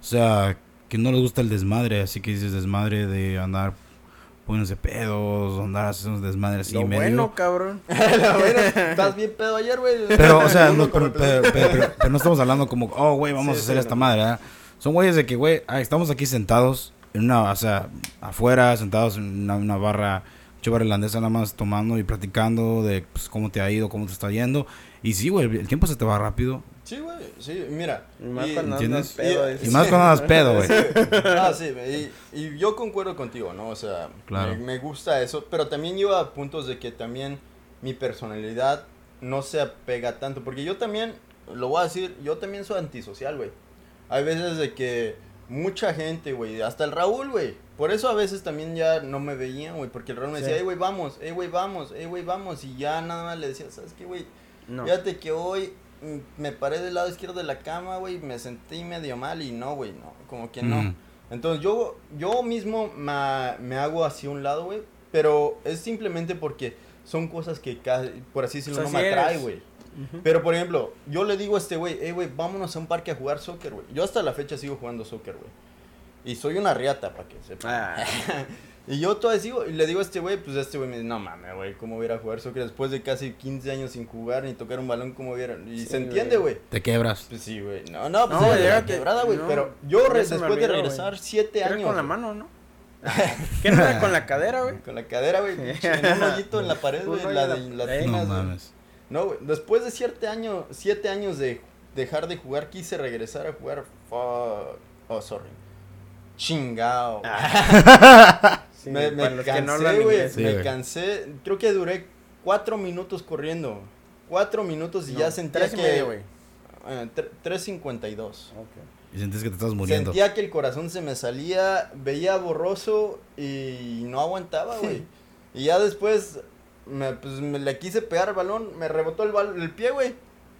o sea, que no les gusta el desmadre, así que dices desmadre de andar poniéndose pedos, andar haciendo desmadre así Lo medio. bueno, cabrón. [laughs] Bueno, estás bien pedo ayer, güey. Pero, o sea, no, [laughs] pero, pero- pero- pero- pero no estamos hablando como, oh, güey, vamos Sí, a hacer sí, esta no. madre, ¿verdad? Son güeyes de que, güey, ah, estamos aquí sentados, en una, o sea, afuera, sentados en una, una barra, barra irlandesa nada más tomando y platicando de pues, cómo te ha ido, cómo te está yendo. Y sí, güey, el tiempo se te va rápido. Sí, güey, sí, mira. Y más y- cuando ¿entiendes? andas pedo. Y-. Y más cuando andas pedo, güey. [laughs] Ah, sí, y, y yo concuerdo contigo, ¿no? O sea, Claro. me, me gusta eso, pero también lleva a puntos de que también mi personalidad no se apega tanto, porque yo también, lo voy a decir, yo también soy antisocial, güey. Hay veces de que mucha gente, güey, hasta el Raúl, güey, por eso a veces también ya no me veían, güey, porque el Raúl me decía, hey, güey, vamos, hey, güey, vamos, hey, güey, vamos, y ya nada más le decía, ¿sabes qué, güey? No. Fíjate que hoy mm, me paré del lado izquierdo de la cama, güey, me sentí medio mal y no, güey, no, como que no. Ujú. Entonces yo, yo mismo ma- me, hago hacia un lado, güey, pero es simplemente porque son cosas que, por así decirlo, O sea, no me atrae, eres. Pero, por ejemplo, yo le digo a este güey, hey, güey, vámonos a un parque a jugar soccer, güey. Yo hasta la fecha sigo jugando soccer, güey. Y soy una riata, para que sepa. Ah, [laughs] Y yo todavía sigo, y le digo a este güey, pues este güey me dice, no mames, güey, ¿cómo voy a ir a jugar soccer después de casi 15 años sin jugar ni tocar un balón como hubiera? Y Sí, se entiende, güey. Te quebras. Pues sí, güey. No, no, pues No, la que- quebrada, güey. no, pero yo se después de regresar güey. 7 era años. con la mano, ¿no? [laughs] ¿Qué no era con la cadera, güey? Con la cadera, güey. En un hoyito en la [laughs] pared, güey. La de la- las No mames. No, güey. Después de siete años, siete años de dejar de jugar, quise regresar a jugar. Fuck. Oh, sorry. Chingao. [laughs] Sí, me cansé, güey. Sí, me cansé. Creo que duré cuatro minutos corriendo. Cuatro minutos y ya No, sentía tres y que. medio, güey. eh, tre- 3.52. Y sientes que te estás muriendo. Sentía que el corazón se me salía, veía borroso y no aguantaba, güey. [laughs] y ya después, me, pues me le quise pegar el balón, me rebotó el, bal- el pie, güey,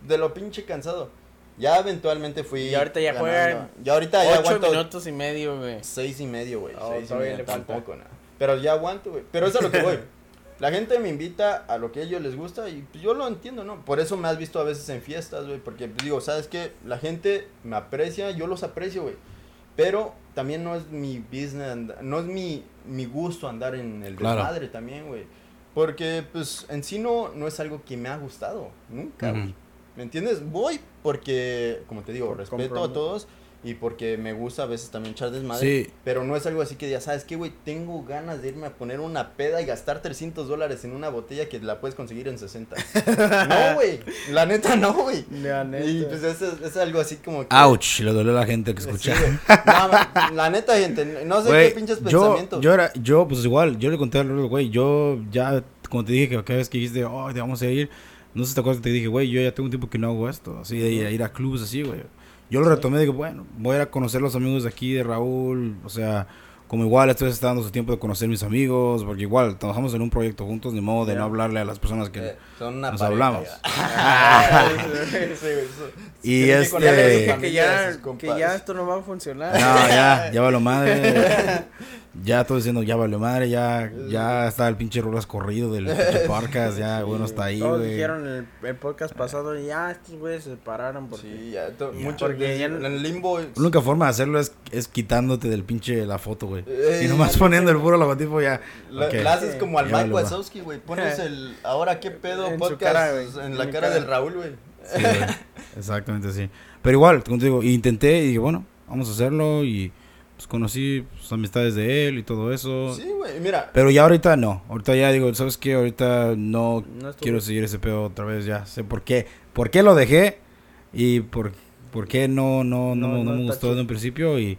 de lo pinche cansado. Ya eventualmente fui. Y ahorita ya juegan Ya ahorita ya Ocho aguanto minutos y medio, güey. seis y medio, güey. Oh, seis y medio, tampoco, nada. Pero ya aguanto, güey. Pero eso es a lo que voy. [laughs] La gente me invita a lo que a ellos les gusta y pues, yo lo entiendo, ¿no? Por eso me has visto a veces en fiestas, güey, porque pues, digo, ¿sabes qué? La gente me aprecia, yo los aprecio, güey. Pero también no es mi business, and- no es mi, mi gusto andar en el Claro. desmadre también, güey. Porque, pues, en sí no, no es algo que me ha gustado, nunca. ¿Me entiendes? Voy porque, como te digo, Por respeto a todos y porque me gusta a veces también echar desmadre. Sí. Pero no es algo así que ya sabes que, güey, tengo ganas de irme a poner una peda y gastar 300 dólares en una botella que la puedes conseguir en 60. [laughs] no, güey. La neta, no, güey. La neta. Y pues eso es, es algo así como que. Ouch, le dolió a la gente que Sí, escucha. güey. No, la neta, gente, no sé qué pinches yo, pensamientos. yo era, yo pues igual, yo le conté al güey, yo ya, como te dije que cada vez que dijiste, oh, te vamos a ir, no sé si te acuerdas que te dije, güey, yo ya tengo un tiempo que no hago esto, así de ir, a ir a clubes así, güey. Yo lo retomé, digo, bueno, voy a ir a conocer los amigos de aquí, de Raúl, o sea, como igual estoy está dando su tiempo de conocer mis amigos, porque igual trabajamos en un proyecto juntos, de modo de no hablarle a las personas que... Eh, son una nos pareja, hablamos. [laughs] Sí, Y que este- que ya, que ya esto no va a funcionar. No, ya, ya valió madre. [laughs] Ya estoy diciendo, ya valió madre, ya, ya está el pinche rolas corrido del [laughs] pinche podcast, ya, bueno, está ahí, Todos güey. dijeron en el, el podcast pasado, ya estos güeyes se separaron porque... Sí, ya, to- Ya. mucho Porque ya en el limbo. La única forma de hacerlo es, es quitándote del pinche la foto, güey. Eh, y nomás poniendo el puro logotipo ya. La, Ok. la haces como al Ya Mike vale. Wazowski, güey. Pones [laughs] el ahora qué pedo En podcast cara, güey. en En la cara, cara. del Raúl, güey. Sí, güey. Exactamente así. Pero igual, como te digo, intenté y dije, bueno, vamos a hacerlo y pues conocí pues, amistades de él y todo eso. Sí, güey. Mira, Pero ya ahorita no. Ahorita ya digo, ¿sabes qué? Ahorita no, quiero seguir ese pedo otra vez. Ya sé por qué. ¿Por qué lo dejé? Y por, por qué no, no, no, No, no no me gustó chido. desde un principio. Y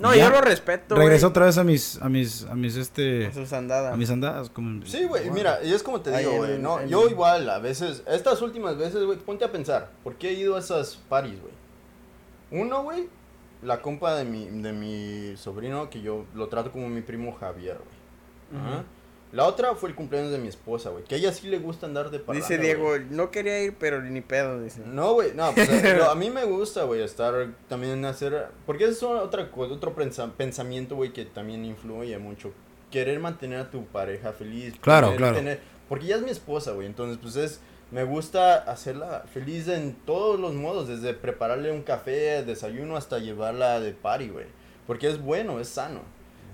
No, ya yo lo respeto, regresó otra vez a mis, a mis, a mis, este, A sus andadas. a mis andadas. Como, sí, güey. Mira, y es como te digo, güey. No, yo el- igual, a veces, estas últimas veces, güey, ponte a pensar. ¿Por qué he ido a esas parties, güey? Uno, güey, la compa de mi, de mi sobrino, que yo lo trato como mi primo Javier, güey. La otra fue el cumpleaños de mi esposa, güey. Que a ella sí le gusta andar de parranda, Dice Diego, no quería ir, pero ni pedo, dice. No, güey, no, pues eh, [laughs] lo- a mí me gusta, güey, estar también hacer, porque eso es otra cosa, otro pensa- pensamiento, güey, que también influye mucho. Querer mantener a tu pareja feliz. Claro, querer claro. tener- porque ya es mi esposa, güey, entonces pues es, me gusta hacerla feliz en todos los modos, desde prepararle un café, desayuno, hasta llevarla de party, güey. Porque es bueno, es sano.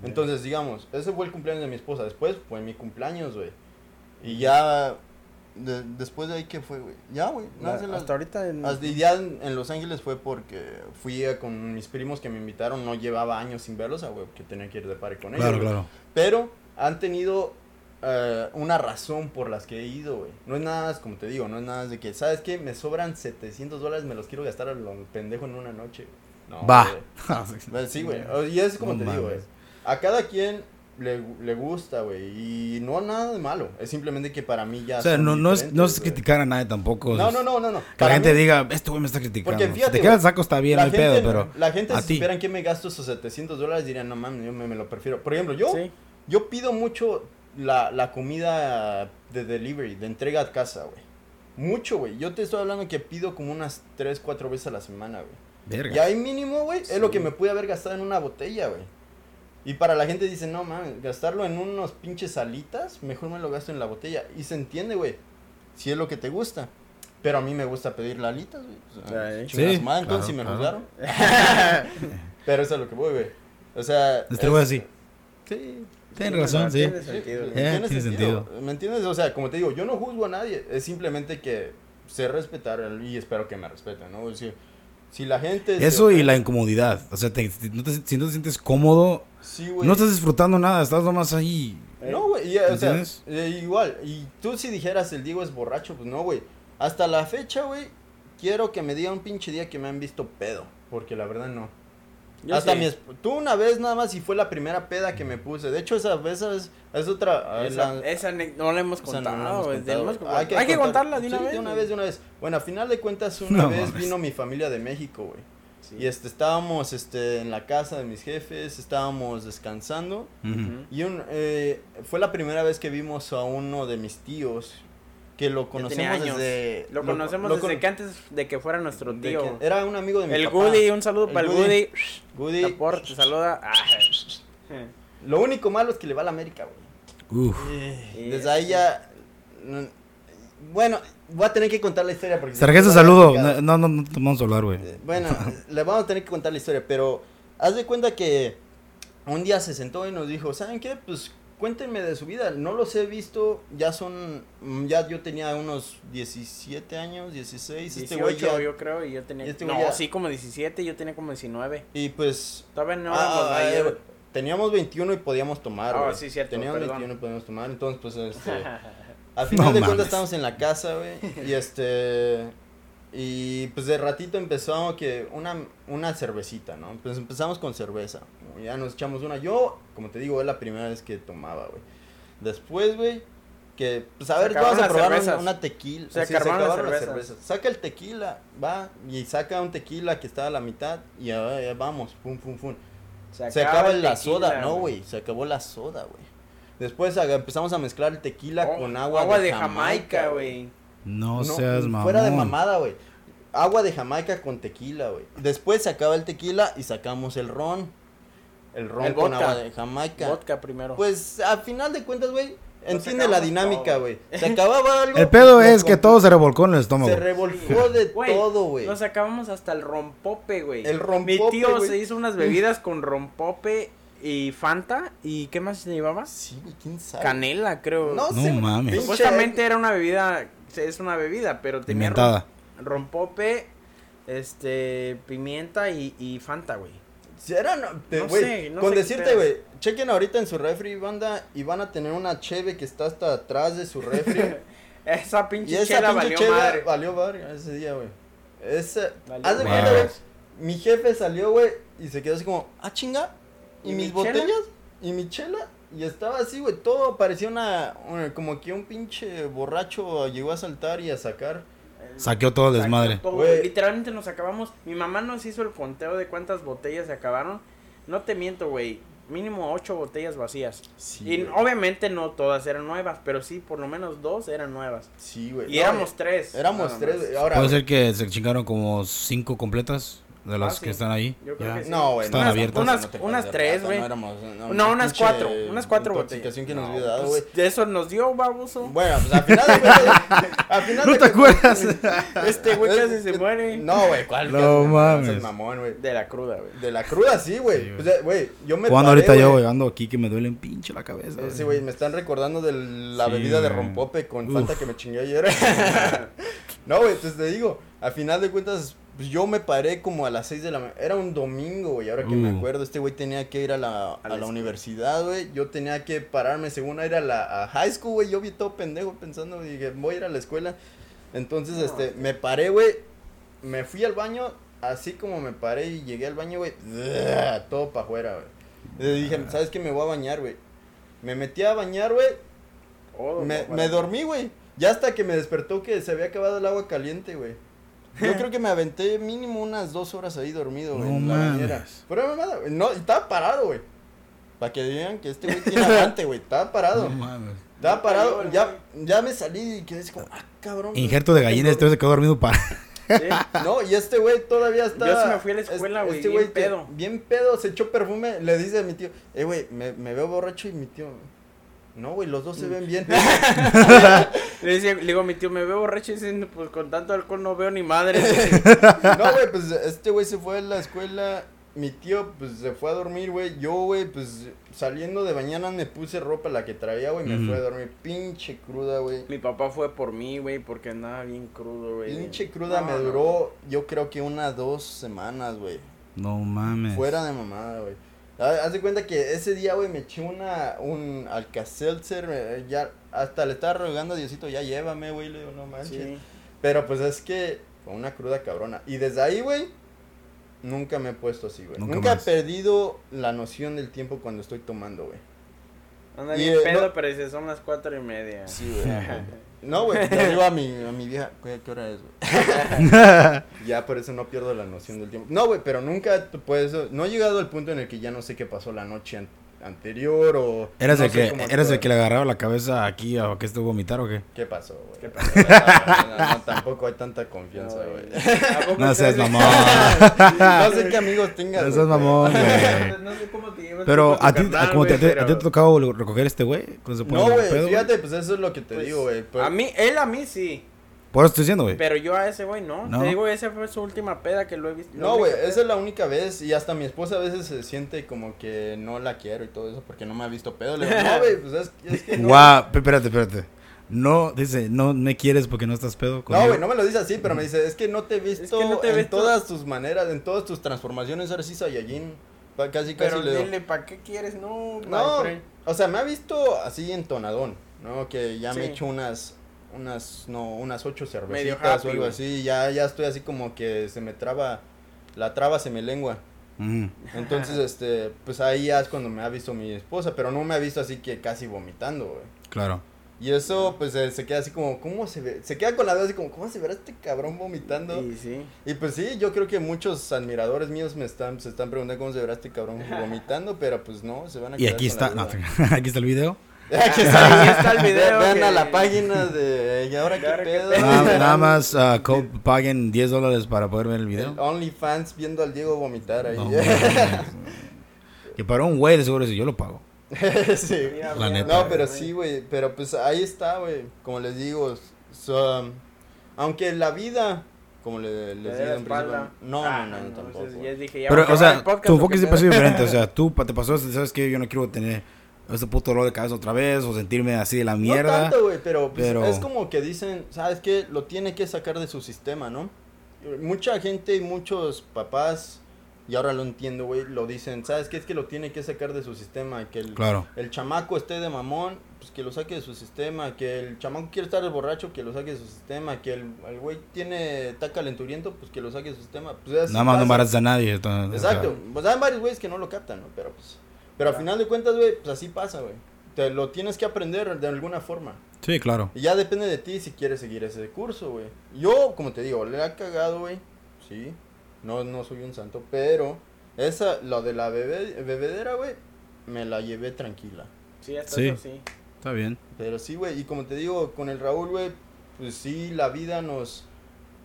Entonces, digamos, ese fue el cumpleaños de mi esposa, después fue mi cumpleaños, güey. Y ya, de- después de ahí, ¿qué fue, güey? Ya, güey, La- las- hasta ahorita en- hasta- y ya en, en Los Ángeles fue porque fui a- con mis primos que me invitaron, no llevaba años sin verlos, a güey, que tenía que ir de party con ellos. Claro, claro. Pero han tenido eh, una razón por las que he ido, güey. No es nada, como te digo, no es nada de que, ¿sabes qué? Me sobran 700 dólares, me los quiero gastar a lo pendejo en una noche. No, Va. güey. [laughs] Pues Sí, güey. Y es como No te digo, güey. A cada quien le, le gusta, güey. Y no nada de malo. Es simplemente que para mí ya. O sea, son no, no es, no es criticar a nadie tampoco. No, no, no, no, no. Que Para la gente mí- diga, este güey me está criticando. Porque fíjate, si te saco está bien, la no hay gente, pedo, pero... La gente si esperan que me gasto esos 700 dólares dirían, no mames, yo me, me lo prefiero. Por ejemplo, yo, Sí. yo pido mucho la, la comida de delivery, de entrega a casa, güey. Mucho, güey. Yo te estoy hablando que pido como unas 3, 4 veces a la semana, güey. Verga. Y ahí mínimo, güey, es lo que me pude haber gastado en una botella, güey. Y para la gente dice, no mames, gastarlo en unos pinches alitas, mejor me lo gasto en la botella. Y se entiende, güey, si es lo que te gusta. Pero a mí me gusta pedir la alitas, güey. O sea, Sí, entonces claro, si me claro. juzgaron. [laughs] Pero eso es a lo que voy, güey. O sea. Te lo voy a es- decir. Sí. Tienes razón, sí. Tiene sentido. Eh, tiene, tiene sentido. ¿Me entiendes? O sea, como te digo, yo no juzgo a nadie. Es simplemente que sé respetar y espero que me respeten, ¿no? Si, si la gente. se Eso y la incomodidad. O sea, te- te- no te- si no te sientes cómodo, Sí, no estás disfrutando nada, estás nomás ahí. No, güey, y, o sea, ¿Entiendes? eh, igual, y tú si dijeras el Diego es borracho, pues no, güey. Hasta la fecha, güey, quiero que me diga un pinche día que me han visto pedo, porque la verdad no. Yo Hasta sí. mi tú una vez nada más y fue la primera peda que me puse. De hecho, esa vez es, es otra. eh, Esa, la- esa no la hemos esa no la contado, hemos contado, que- Hay que, contar- contarla de una sí, vez. De una vez, de una vez. Bueno, a final de cuentas, una No vez mames. vino mi familia de México, güey. Sí. Y este, estábamos este, en la casa de mis jefes, estábamos descansando. Y un, eh, fue la primera vez que vimos a uno de mis tíos, que lo conocemos desde... Lo conocemos lo desde que antes de que fuera nuestro tío. que era un amigo de mi el papá. Goody, un saludo El para el Goody. Goody. Tapor, te saluda. Ah. Lo único malo es que le va a la América, güey. Uf. Y Desde ahí ya... no- bueno, voy a tener que contar la historia porque... Sargento, se- saludo. No, no, no, no te vamos a hablar, güey. Eh, Bueno, [laughs] le vamos a tener que contar la historia, pero haz de cuenta que un día se sentó y nos dijo, ¿saben qué? Pues cuéntenme de su vida, no los he visto, ya son, mm, ya yo tenía unos 17 años, 16, este güey 18 ya, yo creo y yo tenía... y este no, ya- sí, como 17, yo tenía como 19. y pues... Todavía no ah, éramos ah, eh, teníamos 21 y podíamos tomar, Ah, sí, cierto, Teníamos perdón. 21 y podíamos tomar, entonces pues este... [laughs] Al No final de cuentas estábamos en la casa, güey, y este... Y pues de ratito empezó que una, una cervecita, ¿no? Pues empezamos con cerveza. Ya nos echamos una. Yo, como te digo, es la primera vez que tomaba, güey. Después, güey, que, pues a Se ver, vamos a las probar un- cervezas. una tequila. Se Sí, acabaron las cervezas. Saca el tequila, va, y saca un tequila que está a la mitad, y ya, ya vamos, pum, pum, pum. Se acaba el la tequila, soda, no, güey, se acabó la soda, güey. Después empezamos a mezclar el tequila Oh, con agua, de Jamaica, güey. No, no, seas mamón. Fuera de mamada, güey. Agua de Jamaica con tequila, güey. Después se acaba el tequila y sacamos el ron. El ron El con vodka. agua de Jamaica. Vodka primero. Pues al final de cuentas, güey, entiende la dinámica, güey. [laughs] Se acababa algo. El pedo es que todo se revolcó en el estómago. Se revolcó de todo, güey. Nos acabamos hasta el rompope, güey. El rompope, Mi tío se hizo unas bebidas con rompope y Fanta. ¿Y qué más se llevaba? Sí, güey, quién sabe. Canela, creo. No, No sé, mames. Supuestamente era una bebida, es una bebida, pero tenía rom- rompope, este, pimienta y, y Fanta, güey. Si era, no, te- No sé, no con sé decirte, güey, chequen ahorita en su refri, banda, y van a tener una cheve que está hasta atrás de su refri. [laughs] Esa y pinche esa chela pinche valió cheve madre. valió madre ese día, güey. Ese, haz de cuenta, güey, mi jefe salió, güey, y se quedó así como, ah, chinga, ¿y, ¿Y mis mi chela? botellas? ¿Y mi chela? Y estaba así, güey, todo parecía una, una- como que un pinche borracho llegó a saltar y a sacar. Saqueó todo el desmadre. Todo. Literalmente nos acabamos. Mi mamá nos hizo el conteo de cuántas botellas se acabaron. No te miento, güey. Mínimo ocho botellas vacías. Sí, y obviamente no todas eran nuevas, pero sí, por lo menos dos eran nuevas. Sí, güey. Y No, éramos tres. Éramos tres. Ahora, Puede ser que se chingaron como cinco completas de las Ah, sí. que están ahí. Yo creo Ya. que sí. No, güey. Estaban no, abiertas. Unas- no unas tres, güey. No, éramos, No, unas cuatro. Unas cuatro botellas. que nos No, había dado, pues, güey. de eso nos dio, baboso. Bueno, pues al final [laughs] al final ¿No te acuerdas? Este güey casi se [laughs] muere. No, güey, ¿cuál? No mames. Mamón, güey. De la cruda, güey. De la cruda, sí, güey. Sí, güey. Eh, güey, yo me Jugando paré, ahorita yo, güey. güey, ando aquí que me duele un pinche la cabeza. Sí, güey, me están recordando de la bebida de güey. rompope con Uf. Fanta que me chingué ayer. [laughs] no, güey, pues te digo, al final de cuentas, pues, yo me paré como a las 6 de la mañana. Era un domingo, güey, ahora que me Uh. acuerdo, este güey tenía que ir a la, a la universidad, güey. Yo tenía que pararme según a ir a la a high school, güey. Yo vi todo pendejo pensando, dije, voy a ir a la escuela. Entonces, No. este, me paré, güey. Me fui al baño, así como me paré y llegué al baño, güey. [laughs] Todo para afuera, güey. Le dije, ¿sabes qué? Me voy a bañar, güey. Me metí a bañar, güey. Oh, Me, me dormí, güey. Ya hasta que me despertó que se había acabado el agua caliente, güey. Yo [laughs] creo que me aventé mínimo unas dos horas ahí dormido, güey. No en la mames. bañera. Pero mamada, güey. No, y estaba parado, güey. Para que digan que este güey tiene aguante, güey. Estaba parado. No mames. Estaba parado. cayó Ya, güey. ya me salí y quedé así como, ah, cabrón. güey. Injerto de gallina, este güey se quedó dormido para. Sí. [laughs] No, y este güey todavía está. Yo sí me fui a la escuela, güey, bien te- pedo. Bien pedo, se echó perfume. Le dice a mi tío, eh, güey, me, me veo borracho y mi tío. No, güey, los dos se ven bien. [laughs] Le, decía- le digo a mi tío, me veo borracho y diciendo, pues con tanto alcohol no veo ni madre. no, güey, pues este güey se fue a la escuela. mi tío, pues, se fue a dormir, güey. Yo, güey, pues, saliendo de mañana me puse ropa la que traía, güey, me Ujú. fui a dormir. Pinche cruda, güey. Mi papá fue por mí, güey, porque andaba bien crudo, güey. Pinche cruda No, me no. duró, yo creo que unas dos semanas, güey. No mames. Fuera de mamada, güey. Ha- Haz de cuenta que ese día, güey, me eché una, un Alka-Seltzer, eh, ya, hasta le estaba rogando a Diosito, ya llévame, güey, le digo, no manches. Sí. Pero pues es que fue una cruda cabrona. Y desde ahí, güey, nunca me he puesto así, güey. Nunca Nunca, he perdido la noción del tiempo cuando estoy tomando, güey. Anda bien eh, pedo, no- pero dice, son las cuatro y media. Sí, güey. [laughs] No, güey, le digo a mi, a mi vieja, ¿qué, qué hora es, güey? [laughs] ya por eso no pierdo la noción del tiempo. No, güey, pero nunca, pues, no he llegado al punto en el que ya no sé qué pasó la noche an- anterior o... ¿Eras no el que, eras el que le agarraba la cabeza aquí a que estuvo vomitar o qué? ¿Qué pasó, güey? ¿Qué pasó? [laughs] No, no, no, tampoco hay tanta confianza, No, güey. [laughs] ¿A poco No seas ustedes- [laughs] No mamón. sé qué amigos tengas. No seas mamón, güey. No sé cómo te llevas Pero a ti, carnal, como te, ha tocado recoger este güey. No, güey, fíjate, pues eso es lo que te Pues, digo, güey. A mí, él a mí sí. Por eso estoy diciendo, güey. Pero yo a ese güey no. ¿No? Te digo, esa fue su última peda que lo he visto. No, güey, esa es la única vez y hasta mi esposa a veces se siente como que no la quiero y todo eso porque no me ha visto pedo. Le digo, no, güey, pues es, es que no. Guau, pe- espérate, espérate. No, dice, no me quieres porque no estás pedo No, güey, no me lo dice así, pero me dice, es que no te he visto que no te he en visto. todas tus maneras, en todas tus transformaciones, ahora sí Saiyajin. Casi, casi Pero le digo. dile, ¿para qué quieres? No, No, o sea, me ha visto así entonadón, ¿no? Que ya me he hecho unas, unas, no, unas ocho cervecitas happy, o algo así. Ya, ya estoy así como que se me traba, la traba se me lengua. Ujú. Entonces, [laughs] este, pues ahí ya es cuando me ha visto mi esposa, pero no me ha visto así que casi vomitando, güey. Claro. Y eso, pues, se, se queda así como, ¿cómo se ve? Se queda con la duda así como, ¿cómo se verá este cabrón vomitando? Y sí. Y pues sí, yo creo que muchos admiradores míos me están, se están preguntando cómo se verá este cabrón [laughs] vomitando, pero pues no, se van a Y quedar aquí con la está, no, [laughs] aquí está el video. [laughs] Aquí está, Ahí está el video Vean que- a la página de, ¿y ahora ¿Y qué pedo? Nada, nada [laughs] más co- paguen 10 dólares para poder ver el video. OnlyFans viendo al Diego vomitar ahí. No, [laughs] que para un güey de seguro si yo lo pago. sí. Mira, La mira, neta. No, pero sí, güey, pero pues ahí está, güey, como les digo, so, aunque la vida, como le, Le les digo en principio, no, Ah, no, no, tampoco. entonces ya dije, ya Pero, o sea, tu ¿o enfoque qué siempre ha sido diferente. O sea, tú te pasó, ¿sabes qué? Yo no quiero tener ese puto dolor de cabeza otra vez o sentirme así de la No mierda. tanto, güey, pero, pues, pero- es como que dicen, ¿sabes qué? Lo tiene que sacar de su sistema, ¿no? Mucha gente y muchos papás, y ahora lo entiendo, güey, lo dicen, ¿sabes qué? Es que lo tiene que sacar de su sistema, que el, Claro. el chamaco esté de mamón, pues que lo saque de su sistema, que el chamaco quiere estar borracho, que lo saque de su sistema, que el el güey tiene, está calenturiento, pues que lo saque de su sistema. Pues Nada más no embarazas a nadie. entonces, o sea, Exacto, pues hay varios güeyes que no lo captan, ¿no? Pero pues, pero al final de cuentas, güey, pues así pasa, güey. Te lo tienes que aprender de alguna forma. sí, claro. Y ya depende de ti si quieres seguir ese curso, güey. Yo, como te digo, le ha cagado, güey. Sí. No, no soy un santo, pero esa, lo de la bebé, bebedera, güey, me la llevé tranquila. Sí, hasta Sí. eso sí. Está bien. Pero sí, güey, y como te digo, con el Raúl, güey, pues sí, la vida nos,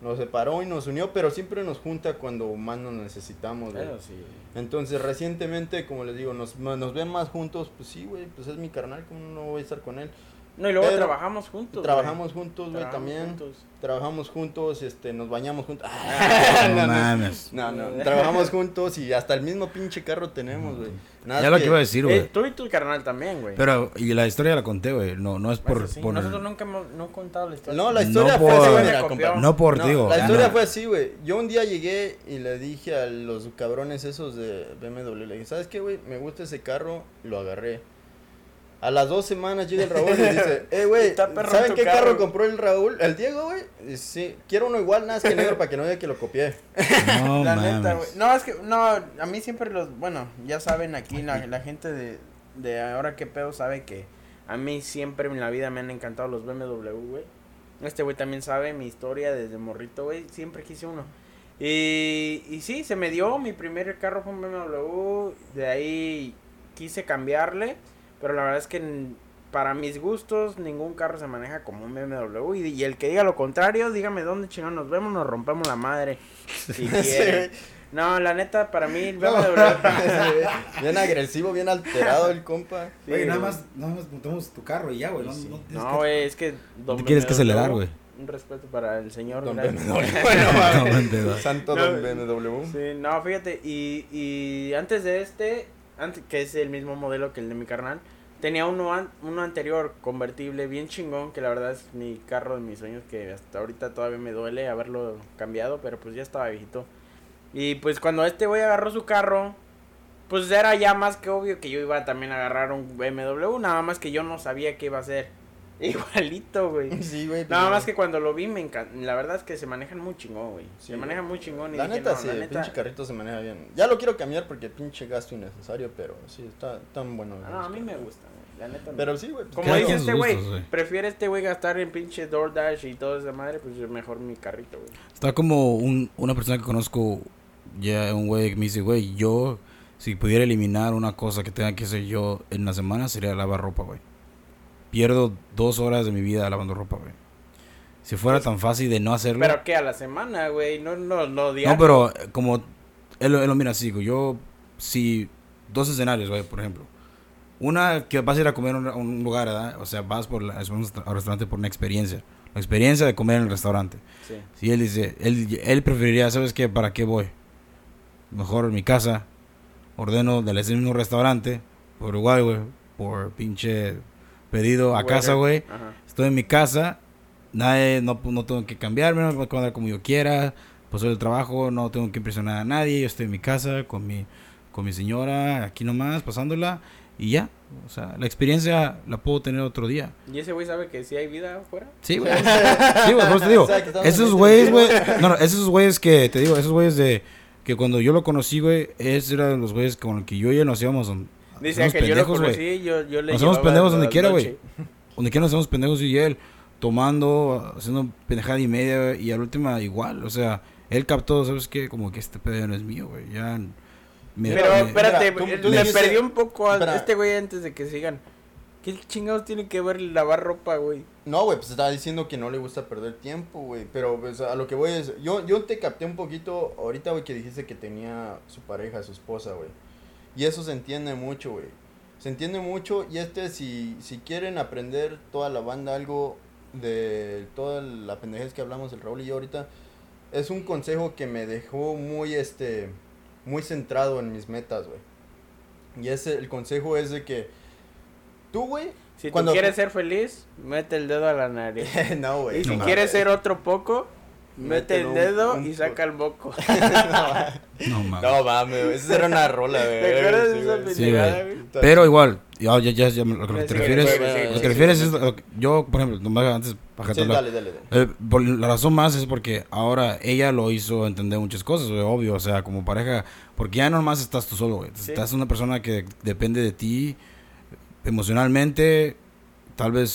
nos separó y nos unió, pero siempre nos junta cuando más nos necesitamos, güey. Sí. Entonces, recientemente, como les digo, nos, nos ven más juntos, pues sí, güey, pues es mi carnal, ¿cómo no voy a estar con él? No, y luego Pero trabajamos juntos. Trabajamos juntos, güey, Trabajamos también. juntos. Trabajamos juntos, este, nos bañamos juntos. [laughs] No, no, no, mames. no, no, trabajamos juntos y hasta el mismo pinche carro tenemos, güey. Nada Ya es lo que iba a decir, Eh, güey. tú y tu carnal también, güey. Pero, y la historia la conté, güey. No, no es por. Eso sí, por Nosotros nunca hemos no he contado la historia. No, la No historia fue por- así, mira. No por, No, digo. La historia no. fue así, güey. Yo un día llegué y le dije a los cabrones esos de BMW, le dije, ¿sabes qué, güey? Me gusta ese carro, lo agarré. A las dos semanas llega el Raúl y dice, [laughs] eh, güey, ¿saben qué carro? carro. compró el Raúl? El Diego, güey. Dice, sí, quiero uno igual, nada más que negro para que no diga que lo copié. No [laughs] la neta, güey. No, es que, no, a mí siempre los, bueno, ya saben aquí, la, la gente de, de ahora qué pedo sabe que a mí siempre en la vida me han encantado los BMW, güey. Este güey también sabe mi historia desde morrito, güey. Siempre quise uno. Y, y sí, se me dio. Mi primer carro fue un BMW. De ahí quise cambiarle. Pero la verdad es que para mis gustos, ningún carro se maneja como un BMW. Y, y el que diga lo contrario, dígame dónde chingón nos vemos, nos rompemos la madre. Si [laughs] quiere. No, la neta, para mí el No, BMW. [laughs] [laughs] bien agresivo, bien alterado el compa. Sí, Güey, nada más, nada más montamos tu carro y ya, güey. No, Sí. no tienes No, que- güey, es que. te tienes que acelerar, güey. un respeto para el señor. Don. BMW. Bueno. Santo Don BMW. Sí, no, fíjate, y, y antes de este, que es el mismo modelo que el de mi carnal, tenía uno, an- uno anterior convertible bien chingón, que la verdad es mi carro de mis sueños, que hasta ahorita todavía me duele haberlo cambiado, pero pues ya estaba viejito. Y pues cuando este güey agarró su carro, pues era ya más que obvio que yo iba también a agarrar un BMW, nada más que yo no sabía qué iba a hacer. [laughs] Igualito, güey. [laughs] Sí, güey. Nada pues, más que cuando lo vi me encanta. La verdad es que se manejan muy chingón, güey. Sí, se manejan muy chingón y La dije, neta, no, sí, la el neta- pinche carrito se maneja bien. Ya lo quiero cambiar porque pinche gasto innecesario, pero sí, está tan bueno. Ah, no, a mí me gusta, güey. La neta. Pero sí, güey. Como Cada dice este güey, prefiere este güey gastar en pinche DoorDash y toda esa madre, pues mejor mi carrito, güey. Está como un, una persona que conozco, ya un güey que me dice, güey, yo, si pudiera eliminar una cosa que tenga que hacer yo en la semana, sería lavar ropa, güey. Pierdo dos horas de mi vida lavando ropa, güey. Si fuera tan fácil de no hacerlo. Pero que a la semana, güey, no, no, no diario. no, pero eh, como él, él lo mira así, güey, yo, si, dos escenarios, güey, por ejemplo. Una, que vas a ir a comer a un, lugar, ¿verdad? O sea, vas por la- a un restaurante por una experiencia. La experiencia de comer en el restaurante. Sí. Si él dice, él, él preferiría, ¿sabes qué? ¿Para qué voy? Mejor en mi casa, ordeno del mismo restaurante, por igual, güey, por pinche pedido a casa, güey. Estoy en mi casa, nadie, no, no tengo que cambiarme, no puedo andar como yo quiera, pues soy del trabajo, no tengo que impresionar a nadie, yo estoy en mi casa con mi, con mi señora, aquí nomás, pasándola, y ya. O sea, la experiencia la puedo tener otro día. ¿Y ese güey sabe que sí hay vida afuera? Sí, güey. [laughs] Sí, güey, por eso te digo. Esos güeyes, este- güey. No, no, esos güeyes que, te digo, esos güeyes de. Que cuando yo lo conocí, güey, esos eran los güeyes con los que yo y él nos íbamos. Dice que yo lo pendejos, güey. conocí, yo, yo le Nos hacemos pendejos donde quiera, güey. [laughs] Donde quiera nos hacemos pendejos y él. Tomando, haciendo pendejada y media, güey, y a la última igual. O sea, él captó, ¿sabes qué? Como que este pedo ya no es mío, güey. Ya. me- Pero me- espérate, Mira, tú- eh, tú perdió un poco a Espera. este güey antes de que sigan. ¿Qué chingados tiene que ver lavar ropa, güey? No, güey, pues estaba diciendo que no le gusta perder tiempo, güey. Pero pues, a lo que voy es. Yo, yo te capté un poquito ahorita, güey, que dijiste que tenía su pareja, su esposa, güey. Y eso se entiende mucho, güey. Se entiende mucho. Y este, si, si quieren aprender toda la banda algo de toda la pendejez que hablamos el Raúl y yo ahorita, es un consejo que me dejó muy, este, muy centrado en mis metas, güey. Y ese, el consejo es de que tú, güey. Si Cuando- tú quieres ser feliz, mete el dedo a la nariz. [laughs] no, güey. Y si no quieres ser otro poco, mete el dedo un y saca el moco. [laughs] No, mames. No mames, esa era una rola, güey. [laughs] ¿Te acuerdas de Sí, esa güey. Sí, pendejada, güey. güey? Pero igual, ya, ya, ya, ya, lo que te refieres, lo que sí, te refieres sí. es, lo que- yo, por ejemplo, nomás antes, para Sí, dale, dale, dale. Eh, por la razón más es porque ahora ella lo hizo entender muchas cosas, güey, obvio, o sea, como pareja, porque ya nomás estás tú solo, güey. Sí. Estás una persona que depende de ti emocionalmente, tal vez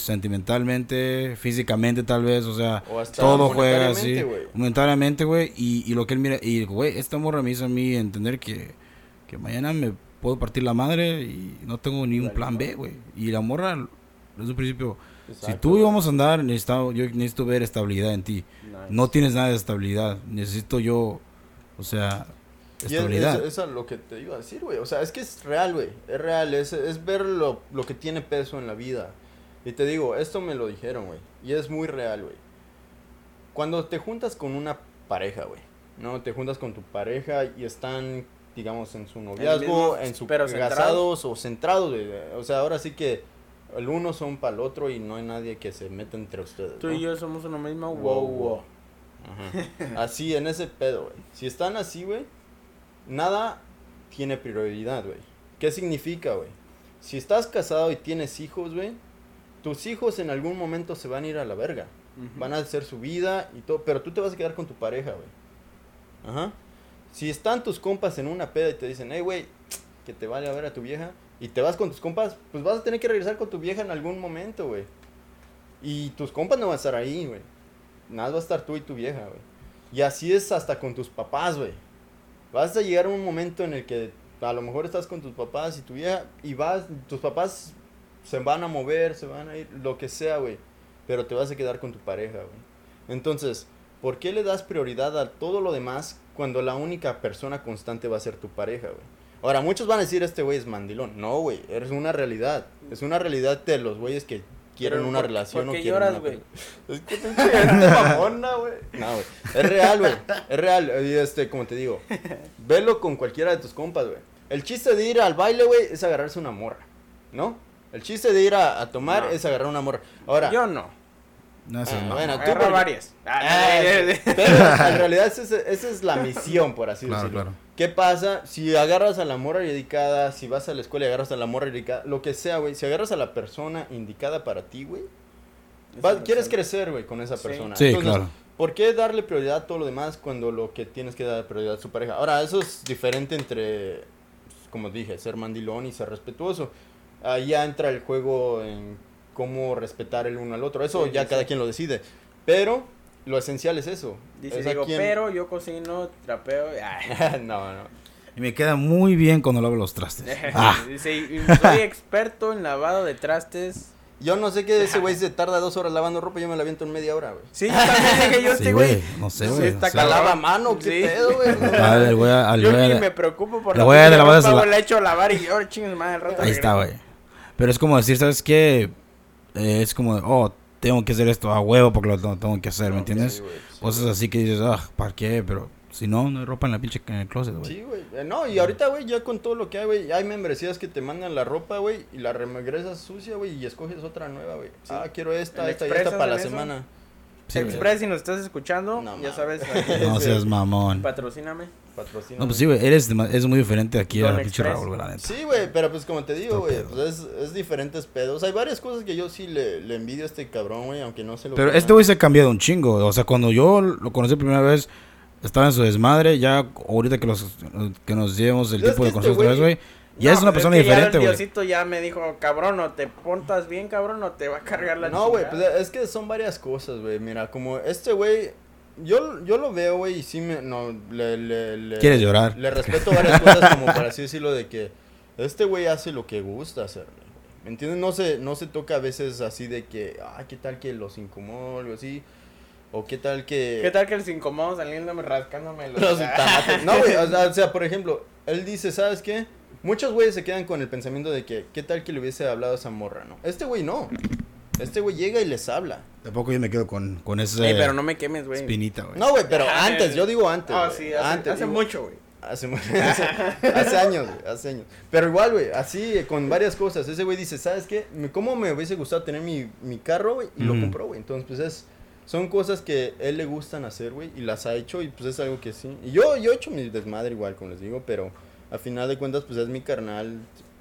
sentimentalmente, físicamente tal vez, o sea, O todo juega así, monetariamente, güey. y, y lo que él mira, y güey, esta morra me hizo a mí entender que, que mañana me puedo partir la madre y no tengo ni un plan. B, güey. Y la morra, desde un principio, si tú vamos a andar, necesito, yo necesito ver estabilidad en ti. Nice. No tienes nada de estabilidad. Necesito yo, o sea, Y es, estabilidad. es- lo que te iba a decir, güey. O sea, es que es real, güey. Es real. Es, es ver lo, lo que tiene peso en la vida. Y te digo, esto me lo dijeron, güey. Y es muy real, güey. Cuando te juntas con una pareja, güey. No, te juntas con tu pareja y están, digamos, en su noviazgo, mismo, en su pero casados o centrados, güey. O sea, ahora sí que el uno son para el otro y no hay nadie que se meta entre ustedes. Tú ¿no? y yo somos una misma Wow, wow, wow. wow. Ajá. Así, en ese pedo, güey. Si están así, güey, nada tiene prioridad, güey. ¿Qué significa, güey? Si estás casado y tienes hijos, güey, tus hijos en algún momento se van a ir a la verga. Van a hacer su vida y todo, pero tú te vas a quedar con tu pareja, güey. Ajá. Si están tus compas en una peda y te dicen, hey, güey, que te vale a ver a tu vieja, y te vas con tus compas, pues vas a tener que regresar con tu vieja en algún momento, güey. Y tus compas no van a estar ahí, güey. Nada va a estar tú y tu vieja, güey. Y así es hasta con tus papás, güey. Vas a llegar a un momento en el que a lo mejor estás con tus papás y tu vieja y vas, tus papás se van a mover, se van a ir, lo que sea, güey. Pero te vas a quedar con tu pareja, güey. Entonces, ¿por qué le das prioridad a todo lo demás cuando la única persona constante va a ser tu pareja, güey? Ahora, muchos van a decir, este güey es mandilón. No, güey, es una realidad. Es una realidad de los güeyes que quieren Pero una ¿por- relación por o qué quieren lloras, una güey? [laughs] Es que pinche gente [laughs] mamona, güey. No, güey. Es real, güey. [laughs] Es real. Y este, como te digo, velo con cualquiera de tus compas, güey. El chiste de ir al baile, güey, es agarrarse una morra, ¿no? El chiste de ir a, a tomar No. es agarrar una morra. Ahora, Yo no. No, eso Ah, no. bueno, tú porque- varias. Ah, [laughs] pero en realidad esa es, esa es la misión, por así [laughs] Claro, decirlo. claro. ¿Qué pasa si agarras a la morra dedicada, si vas a la escuela y agarras a la morra dedicada, lo que sea, güey, si agarras a la persona indicada para ti, güey, quieres crecer, güey, con esa persona. Sí, Entonces, claro. ¿Por qué darle prioridad a todo lo demás cuando lo que tienes que dar prioridad a su pareja? Ahora, eso es diferente entre, pues, como dije, ser mandilón y ser respetuoso. Ahí ya entra el juego en cómo respetar el uno al otro. Eso Sí, ya sí, cada sí. quien lo decide. Pero lo esencial es eso. Dice Es quien- pero yo cocino, trapeo. ay. [laughs] [laughs] no, no. Y me queda muy bien cuando lavo los trastes. [laughs] Ah, Dice, y soy experto en lavado de trastes. Yo no sé que ese güey se tarda dos horas lavando ropa, yo me la aviento en media hora, güey. Sí, yo también dije yo, este güey. No sé, güey. está o sea, ¿La cabrón. lava a mano? ¿Qué Sí. pedo, güey? El güey, al Yo ni me preocupo por le voy a- pinche le voy a ropa, desla- güey, la echo a lavar y yo chingues Pero es como decir, ¿sabes qué? Eh, es como, oh, tengo que hacer esto a huevo porque lo tengo, que hacer, ¿me entiendes? Sí, güey, sí, Cosas güey. así que dices, ah, ¿para qué? Pero si no, no hay ropa en la pinche en el closet, güey. Sí, güey. Eh, No, y ahorita, güey, ya con todo lo que hay, güey, hay membresías que te mandan la ropa, güey, y la regresas sucia, güey, y escoges otra nueva, güey. Sí. Ah, quiero esta, ¿El esta y esta para la eso? semana. Sí. Express, si nos estás escuchando, No, ya sabes, [laughs] No seas mamón. patrocíname. Patrocina. No, pues sí, güey, eres es muy diferente aquí Don a pinche. Raúl, güey, la neta. Sí, güey, pero pues como te digo, güey, pues es, es diferentes pedos. Hay varias cosas que yo sí le, le envidio a este cabrón, güey, aunque no se lo Pero este güey se ha cambiado un chingo. O sea, cuando yo lo conocí por primera vez, estaba en su desmadre. Ya ahorita que, los, que nos llevemos el Es que de este otra vez, güey-. Ya es una persona que ya diferente, el güey. Diosito ya me dijo, cabrón, o te pontas bien, cabrón, o te va a cargar la No, güey, pues chingada". es que son varias cosas, güey. Mira, como este güey, yo, yo lo veo, güey, y sí me, no, le, le, le- Quieres llorar. Le respeto varias cosas como para así decirlo de que este güey hace lo que gusta hacer, güey. ¿Me entiendes? No se, no se toca a veces así de que, ah, ¿qué tal que los incomodo o algo así? O qué tal que... ¿Qué tal que los incomodo saliéndome, rascándome los... Los. [laughs] No, güey, o sea, o sea, por ejemplo, él dice, ¿sabes qué? Muchos güeyes se quedan con el pensamiento de que, ¿qué tal que le hubiese hablado a esa morra, no? Este güey no. Este güey llega y les habla. Tampoco yo me quedo con, con ese Ey, pero no me quemes, güey. espinita, güey. No, güey, pero Ah, [laughs] antes, yo digo antes. Ah, sí, hace, antes, hace digo- mucho, güey. Hace, [laughs] hace, hace años, güey, hace años. Pero igual, güey, así con varias cosas. Ese güey dice, ¿sabes qué? ¿Cómo me hubiese gustado tener mi, mi carro, güey? Y lo compró, güey. Entonces, pues es... Son cosas que él le gustan hacer, güey, y las ha hecho, y pues es algo que sí. Y yo, yo he hecho mi desmadre igual, como les digo, pero a final de cuentas, pues es mi carnal.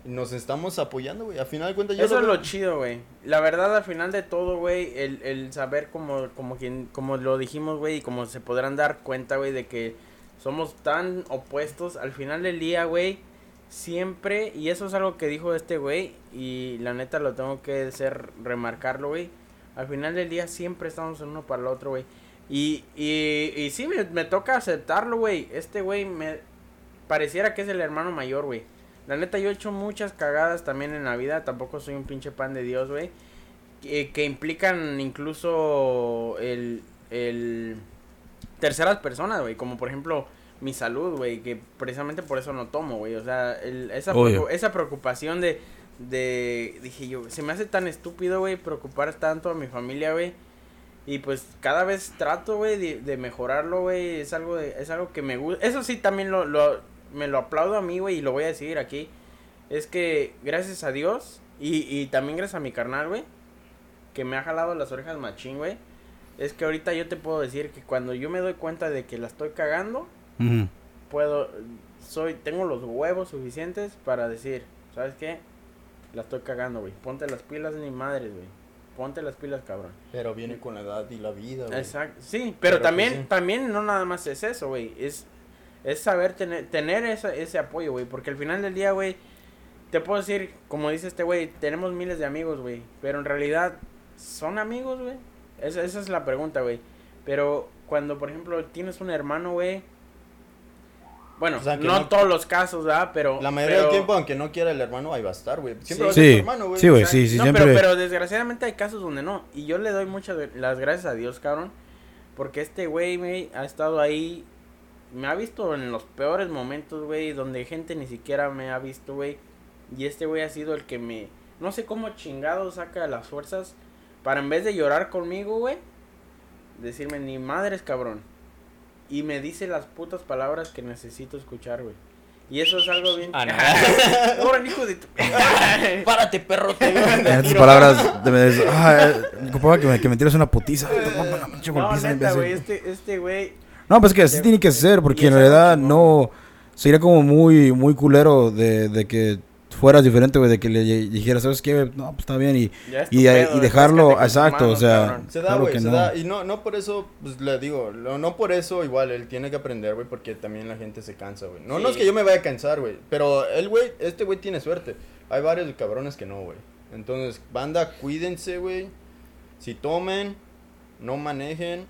Nos estamos apoyando, güey. A final de cuentas, yo Eso es lo chido, güey. La verdad, al final de todo, güey, el, el saber como, como quien, como lo dijimos, güey, y como se podrán dar cuenta, güey, de que somos tan opuestos, al final del día, güey, siempre, y eso es algo que dijo este güey, y la neta lo tengo que hacer, remarcarlo, güey, al final del día siempre estamos en uno para el otro, güey. Y, y, y sí, me, me toca aceptarlo, güey. Este güey me pareciera que es el hermano mayor, güey. La neta, yo he hecho muchas cagadas también en la vida. Tampoco soy un pinche pan de Dios, güey. Que, que implican incluso el, el terceras personas, güey. Como por ejemplo mi salud, güey. Que precisamente por eso no tomo, güey. O sea, el- esa, esa preocupación de, de... Dije yo, se me hace tan estúpido, güey, preocupar tanto a mi familia, güey. Y pues cada vez trato, güey, de, de mejorarlo, güey. Es algo de, es algo que me gusta. Eso sí también lo, lo, me lo aplaudo a mí, güey, y lo voy a decir aquí. Es que gracias a Dios y, y también gracias a mi carnal, güey, que me ha jalado las orejas machín, güey. Es que ahorita yo te puedo decir que cuando yo me doy cuenta de que la estoy cagando, puedo, soy, tengo los huevos suficientes para decir, ¿sabes qué? La estoy cagando, güey. Ponte las pilas ni madres, güey. Ponte las pilas, cabrón. Pero viene con la edad y la vida, güey. Exacto, sí, pero, Pero, también, pues, sí. también no nada más es eso, güey, es, es saber tener, tener esa- ese apoyo, güey, porque al final del día, güey, te puedo decir, como dice este güey, tenemos miles de amigos, güey, pero en realidad, ¿son amigos, güey? Esa, esa es la pregunta, güey, pero cuando, por ejemplo, tienes un hermano, güey, bueno, O sea, que no, no- todos los casos, ¿verdad? Pero... La mayoría pero- del tiempo, aunque no quiera el hermano, ahí va a estar, güey. Siempre va a Sí. ser tu hermano, güey. Sí, güey, sí, sí, no, siempre. Pero, pero desgraciadamente hay casos donde no. Y yo le doy muchas las gracias a Dios, cabrón. Porque este güey, güey, ha estado ahí. Me ha visto en los peores momentos, güey. Donde gente ni siquiera me ha visto, güey. Y este güey ha sido el que me. No sé cómo chingado saca las fuerzas para en vez de llorar conmigo, güey, decirme, ni madres, cabrón. Y me dice las putas palabras que necesito escuchar, güey. Y eso es algo bien... Ah, no. [laughs] Ahora, hijo de tu... [laughs] Párate, perro. Te estas [laughs] palabras, de, de, ah, eh, que me, que me tires una putiza. No, golpiza, neta, güey, este, este güey... No, pues que así tiene que ser, porque en realidad no. Sería como muy, muy culero de, de que fueras diferente, güey, de que le dijeras, ¿sabes qué? No, pues está bien. Y, y, pedo, y dejarlo, exacto, o manos, sea. cabrón. Se da, Claro güey, que se no. da. Y no, no por eso, pues le digo, no, no por eso igual él tiene que aprender, güey, porque también la gente se cansa, güey. No, no es Sí. que yo me vaya a cansar, güey, pero el güey, este güey tiene suerte. Hay varios cabrones que no, güey. Entonces, banda, cuídense, güey. Si tomen, no manejen.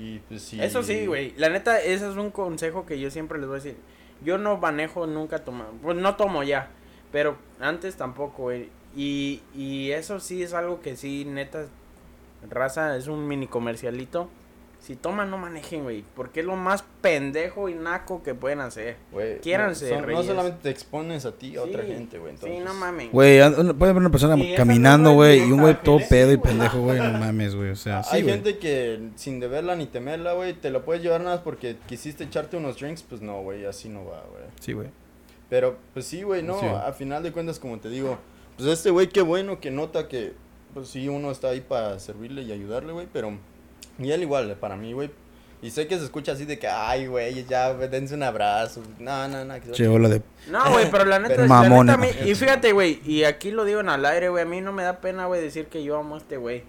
Y pues sí. Eso sí, güey. La neta, ese es un consejo que yo siempre les voy a decir. Yo no manejo nunca tomar. Pues no tomo ya. Pero antes tampoco, güey. Y, y eso sí es algo que sí, neta, raza, es un mini comercialito. Si toman, no manejen, güey. Porque es lo más pendejo y naco que pueden hacer. Güey, Quiéranse, No, son- no solamente te expones a ti, a otra Sí, gente, güey. Sí, entonces- no mames. Güey, puede haber una persona Y caminando, güey, y un güey todo pedo y pendejo, güey. No mames, güey. O sea, sí, Hay gente que sin deberla ni temerla, güey, te lo puedes llevar nada más porque quisiste echarte unos drinks, pues no, güey, así no va, güey. Sí, güey. Pero, pues sí, güey, no, Sí. a final de cuentas, como te digo, pues este güey, qué bueno que nota que, pues sí, uno está ahí para servirle y ayudarle, güey, pero, y él igual, para mí, güey, y sé que se escucha así de que, ay, güey, ya, dense un abrazo, no, no, no, Che, hola de. No, güey, pero la [laughs] neta, Pero- la Mamona. neta a mí- y fíjate, güey, y aquí lo digo en al aire, güey, a mí no me da pena, güey, decir que yo amo a este güey.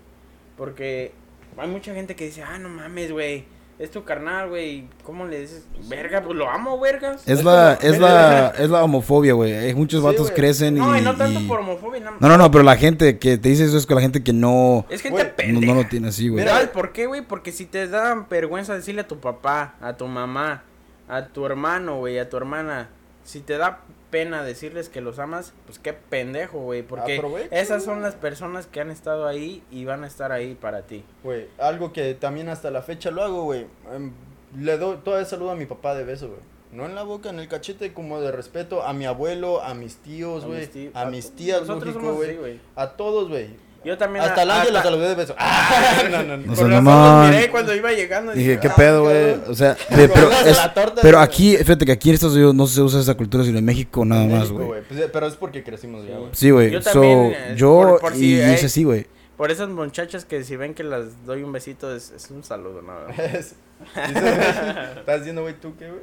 Porque hay mucha gente que dice, ah, no mames, güey, es tu carnal, güey, ¿cómo le dices? Verga, pues lo amo, vergas. Es la, [laughs] es la, es la homofobia, güey. Muchos Sí, vatos güey. crecen y. No, y no tanto y- por homofobia, no. No, no, no, pero la gente que te dice eso es con la gente que no. Es gente Güey, No, pendeja. no lo tiene así, güey. ¿Sabes por qué, güey? Porque si te da vergüenza decirle a tu papá, a tu mamá, a tu hermano, güey, a tu hermana, si te da pena decirles que los amas, pues qué pendejo, güey, porque esas son las personas que han estado ahí y van a estar ahí para ti. Güey, algo que también hasta la fecha lo hago, güey. em, le doy todavía saludo a mi papá de beso, güey. No en la boca, en el cachete, como de respeto a mi abuelo, a mis tíos, A güey. mis tíos- A mis tías, lógico, güey. A todos, güey. Yo también Hasta el ángel lo hasta- saludé de beso. [laughs] Ah, no, no, no. No Por sea, los miré cuando iba llegando. Dije, ¿qué "Ah, pedo, güey? O sea, de- pero, es- la torta, pero aquí, fíjate que aquí en Estados Unidos no se usa esa cultura, sino en México nada En más, güey. Pues, pero es porque crecimos ya, Sí. güey. Sí, güey. Yo So, también, eh, yo por- por si y hay- es así, güey. Por esas muchachas que si ven que las doy un besito es, es un saludo, ¿no? [laughs] Es- dice- [laughs] ¿Estás diciendo, güey, tú qué, güey?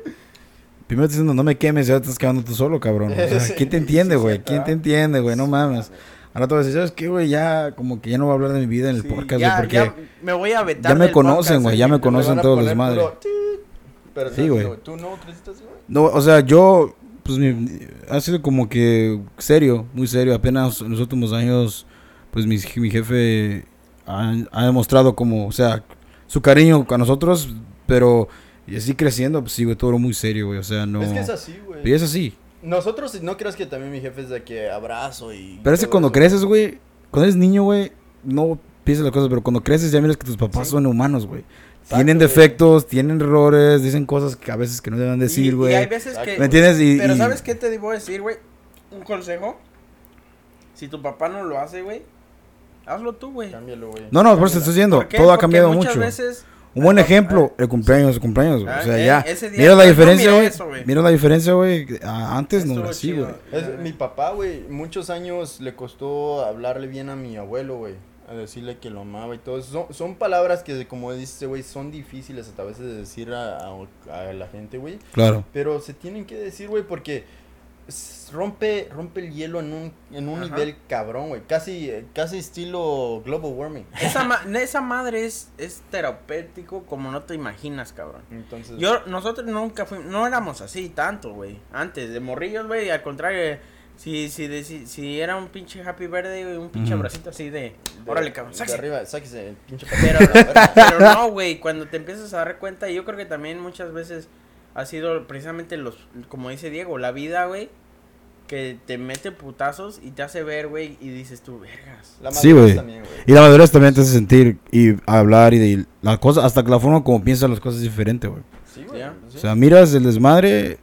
Primero te diciendo, no me quemes, ya te estás quedando tú solo, cabrón. O sea, Sí, ¿quién te entiende, sí, güey? sí, ¿Quién te entiende, güey? No mames. Ahora te voy a decir, ¿sabes qué, güey? Ya, como que ya no voy a hablar de mi vida en el Sí, podcast, Ya, porque... ya me voy a vetar ya me conocen, güey, ya me conocen todos los madres. Pero Sí, güey. ¿Tú no creciste así, güey? No, o sea, yo, pues, mi- ha sido como que serio, muy serio. Apenas en los últimos años, pues, mi, mi jefe ha, ha demostrado como, o sea, su cariño a nosotros, pero y así creciendo, pues, sí, güey, todo muy serio, güey, o sea, no... Es que es así, güey. Y es así. Nosotros, no creas que también mi jefe es de que abrazo y. Pero es que cuando eso. creces, güey, cuando eres niño, güey, no piensas las cosas, pero cuando creces ya miras que tus papás Sí. son humanos, güey. Tienen güey. defectos, tienen errores, dicen cosas que a veces que no deben Y- decir, y, güey. hay veces que... ¿Me ¿Me entiendes? Y, Pero y- ¿sabes qué te debo decir, güey? Un consejo. Si tu papá no lo hace, güey, hazlo tú, güey. Cámbialo, güey. No, no, por eso te estoy diciendo, todo ha Porque cambiado muchas mucho. veces... Un buen Ah, ejemplo, el cumpleaños, el cumpleaños, güey. Ah, O sea, eh, ya. ese día- Mira la diferencia, güey. eso, güey. Mira la diferencia, güey. Ah, Antes no Estuvo era así, güey. Mi papá, güey, muchos años le costó hablarle bien a mi abuelo, güey. A decirle que lo amaba y todo eso. Son, son palabras que, como dice, güey, son difíciles hasta a veces de decir a, a- a la gente, güey. Claro. Pero se tienen que decir, güey, porque rompe, rompe el hielo en un, en un Ajá. nivel cabrón, güey. Casi, casi estilo global warming. Esa, ma- [laughs] esa madre es, es terapéutico como no te imaginas, cabrón. Entonces, Yo, nosotros nunca fuimos, no éramos así tanto, güey. Antes, de morrillos, güey, al contrario, si, si, de- si, si era un pinche happy güey, un pinche Ujú. abracito así de, de- órale, cabrón, de sáquese. arriba, sáquese el pinche Pero, [laughs] pero no, güey, cuando te empiezas a dar cuenta, y yo creo que también muchas veces ha sido precisamente los, como dice Diego, la vida, güey, que te mete putazos y te hace ver, güey, y dices tú, vergas. La Sí, madurez güey. también, güey. Y la madurez también te hace sentir y hablar y de la cosa, hasta que la forma como piensas las cosas es diferente, güey. Sí, güey. Sí. O sea, miras el desmadre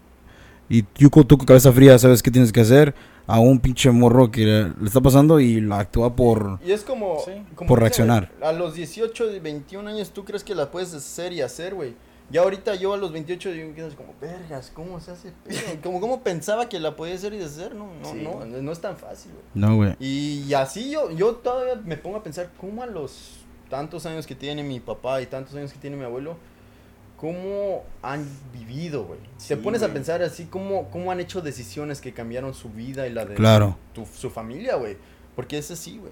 y tú, con- tú con cabeza fría sabes qué tienes que hacer. a un pinche morro que le, le está pasando y la actúa por... Y es como, Sí. como Por reaccionar. A los 18, 21 años, ¿tú crees que la puedes hacer y hacer, güey? Ya ahorita yo a los 28 digo que es como, vergas, ¿cómo se hace? pedo?" [laughs] como, ¿cómo pensaba que la podía hacer y deshacer? No, no, Sí, no, güey. no es tan fácil, güey. No, güey. Y así yo, yo todavía me pongo a pensar, ¿cómo a los tantos años que tiene mi papá y tantos años que tiene mi abuelo, cómo han vivido, güey? Te Sí, pones a pensar así, cómo, cómo han hecho decisiones que cambiaron su vida y la de Claro. tu- su familia, güey. Porque es así, güey.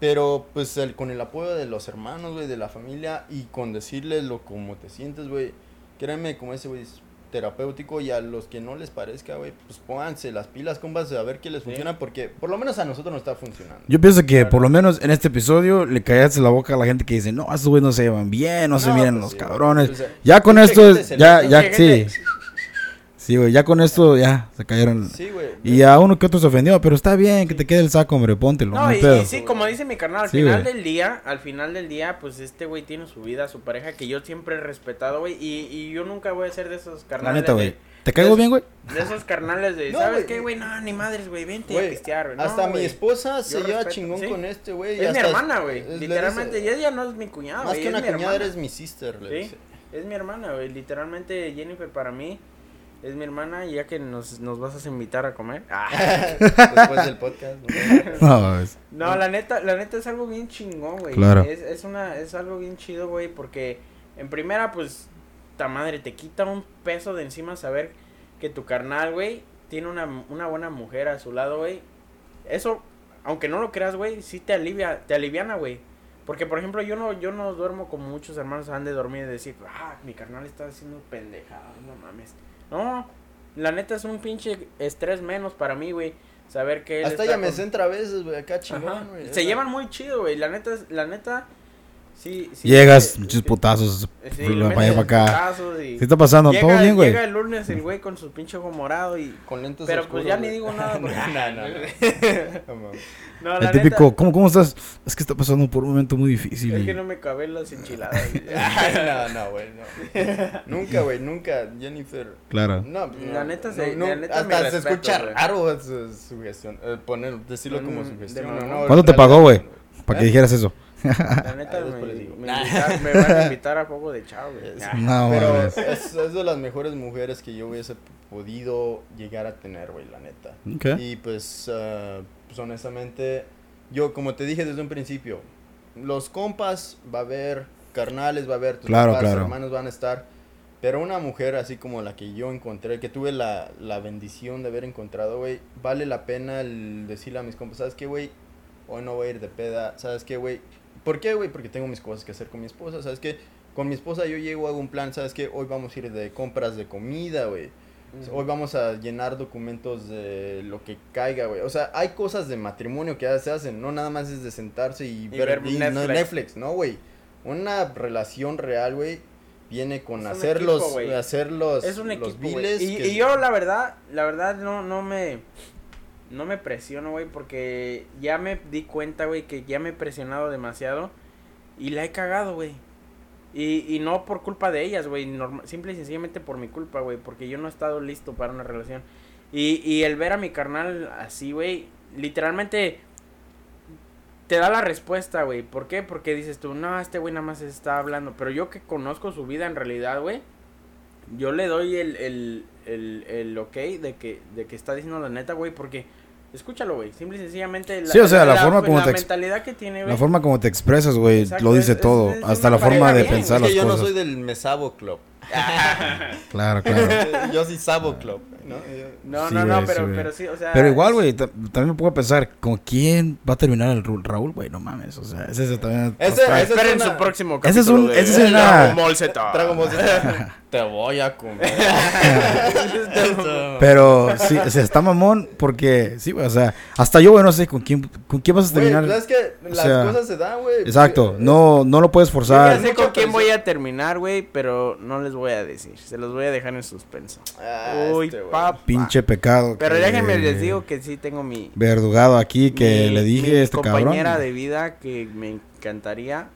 Pero, pues, el- con el apoyo de los hermanos, güey, de la familia y con decirles lo como te sientes, güey. Créeme, como ese, güey, es terapéutico y a los que no les parezca, güey, pues pónganse las pilas, compas, a ver qué les Sí. funciona porque por lo menos a nosotros nos está funcionando. Yo pienso que por lo menos en este episodio le callaste la boca a la gente que dice, no, estos güeyes no se llevan bien, no, se No, miran pues los sí, cabrones. sea, ya con esto, ya, ya, sí. [laughs] Sí, güey, ya con esto ya se cayeron. Sí, güey. Y a uno que otro se ofendió, pero está bien que te quede el saco, hombre, póntelo, no, y, pedo. y sí, como dice mi carnal, al Sí, final güey. del día, al final del día, pues este güey tiene su vida, su pareja, que yo siempre he respetado, güey, y, y yo nunca voy a ser de esos La carnales. neta, de- güey. ¿Te caigo bien, güey? De esos carnales de, [laughs] No, ¿sabes qué, güey? No, ni madres, güey, vente a pistear, güey. No, hasta mi esposa se Yo lleva respeto, chingón sí. con este, güey. Es mi hermana, güey. Literalmente, dice, ella no es mi cuñada, Más güey. que es una mi cuñada hermana. eres mi sister, le Sí, es mi hermana, güey. Literalmente Jennifer para mí es mi hermana y ya que nos, nos vas a invitar a comer. Ah. [laughs] Después del podcast. ¿no? No, la neta, la neta es algo bien chingón, güey. Claro. Es, es una, es algo bien chido, güey, porque en primera, pues, ta madre, te quita un peso de encima saber que tu carnal, güey, tiene una, una buena mujer a su lado, güey. Eso, aunque no lo creas, güey, sí te alivia, te aliviana, güey. Porque, por ejemplo, yo no, yo no duermo como muchos hermanos han de dormir y decir, ah, mi carnal está haciendo pendejada, no mames. No, la neta es un pinche estrés menos para mí, güey. Saber que él Hasta ella me centra a veces, güey, acá chingón, güey. Se llevan muy chido, güey. La neta, la neta, sí. sí Llegas, sí, muchos sí, putazos, sí, para allá para acá. y ¿Qué está pasando? llega, ¿Todo bien, güey? Llega el lunes el güey con su pinche ojo morado y... Con lentes Pero pues oscuros, ya ni güey. digo nada. [laughs] no, porque- [laughs] no, no, no. No, El típico, neta, ¿cómo, ¿cómo estás? Es que está pasando por un momento muy difícil. es y- que no me caben las enchiladas. [laughs] no, no, güey, no. Nunca, güey, nunca, Jennifer. Claro. No, La neta se- no, la neta hasta me se respeto, escucha güey. raro su sugestión, eh, poner, decirlo como sugestión, de ¿no? mamón. no, ¿Cuánto te pagó, güey? Para que ¿Eh? dijeras eso. La neta me, van a invitar a fuego de. Sí. Ah, No, Pero es, es de las mejores mujeres que yo hubiese podido llegar a tener, güey, la neta. Y pues, pues honestamente, yo como te dije desde un principio, los compas va a haber, carnales va a haber, tus Claro, papás, claro. hermanos van a estar, pero una mujer así como la que yo encontré, que tuve la, la bendición de haber encontrado, güey, vale la pena el decirle a mis compas, ¿sabes qué, güey? Hoy no voy a ir de peda, ¿sabes qué, güey? ¿Por qué, güey? Porque tengo mis cosas que hacer con mi esposa, ¿sabes qué? Con mi esposa yo llego, hago un plan, ¿sabes qué? Hoy vamos a ir de compras de comida, güey. Hoy vamos a llenar documentos de lo que caiga, güey. O sea, hay cosas de matrimonio que ya se hacen, no nada más es de sentarse y, ver, ver y Netflix. Netflix, ¿no, güey? Una relación real, güey, viene con hacer equipo, los, hacer los, es un los equipo, Y, que- y yo la verdad, la verdad no, no me, no me presiono, güey, porque ya me di cuenta, güey, que ya me he presionado demasiado y la he cagado, güey. Y, y no por culpa de ellas, güey, simple y sencillamente por mi culpa, güey, porque yo no he estado listo para una relación. Y, y el ver a mi carnal así, güey, literalmente te da la respuesta, güey. ¿Por qué? Porque dices tú, no, este güey nada más está hablando. Pero yo que conozco su vida en realidad, güey, yo le doy el, el, el, el ok de que, de que está diciendo la neta, güey, porque escúchalo, güey. Simple y sencillamente. Sí, o sea, la forma como la te mentalidad que tiene, güey. La forma como te expresas, güey, lo dice es- es- todo. es Hasta una la forma de bien. pensar es las que yo cosas. no soy del Mesabo Club. [laughs] Claro, claro. yo soy Sabo Club, ¿no? Yo- No, Sí, no, pero, sí, pero sí, o sea. Pero igual, güey, ta- también me puedo pensar, ¿con quién va a terminar el Raúl, güey? No mames, o sea, ese es también... Ese- ese- Esperen es una- su próximo Ese es capítulo un- de ese es una- Dragon Ball Z. Trago [laughs] música. Te voy a comer. [laughs] Pero sí, o sea, está mamón porque, sí, güey, o sea, hasta yo, güey, no sé con quién, con quién vas a terminar. ¿sabes que O Las sea, cosas se dan, güey. Exacto, no, no lo puedes Yo ya forzar. sé Mucha con quién voy a terminar, güey, pero no les voy a decir. Se los voy a dejar en suspenso. Ah, Uy, este, güey. Papá. Pinche pecado. Pero que- déjenme les digo que sí tengo mi. Verdugado aquí que mi- le dije mi este cabrón. compañera de vida que me encantaría.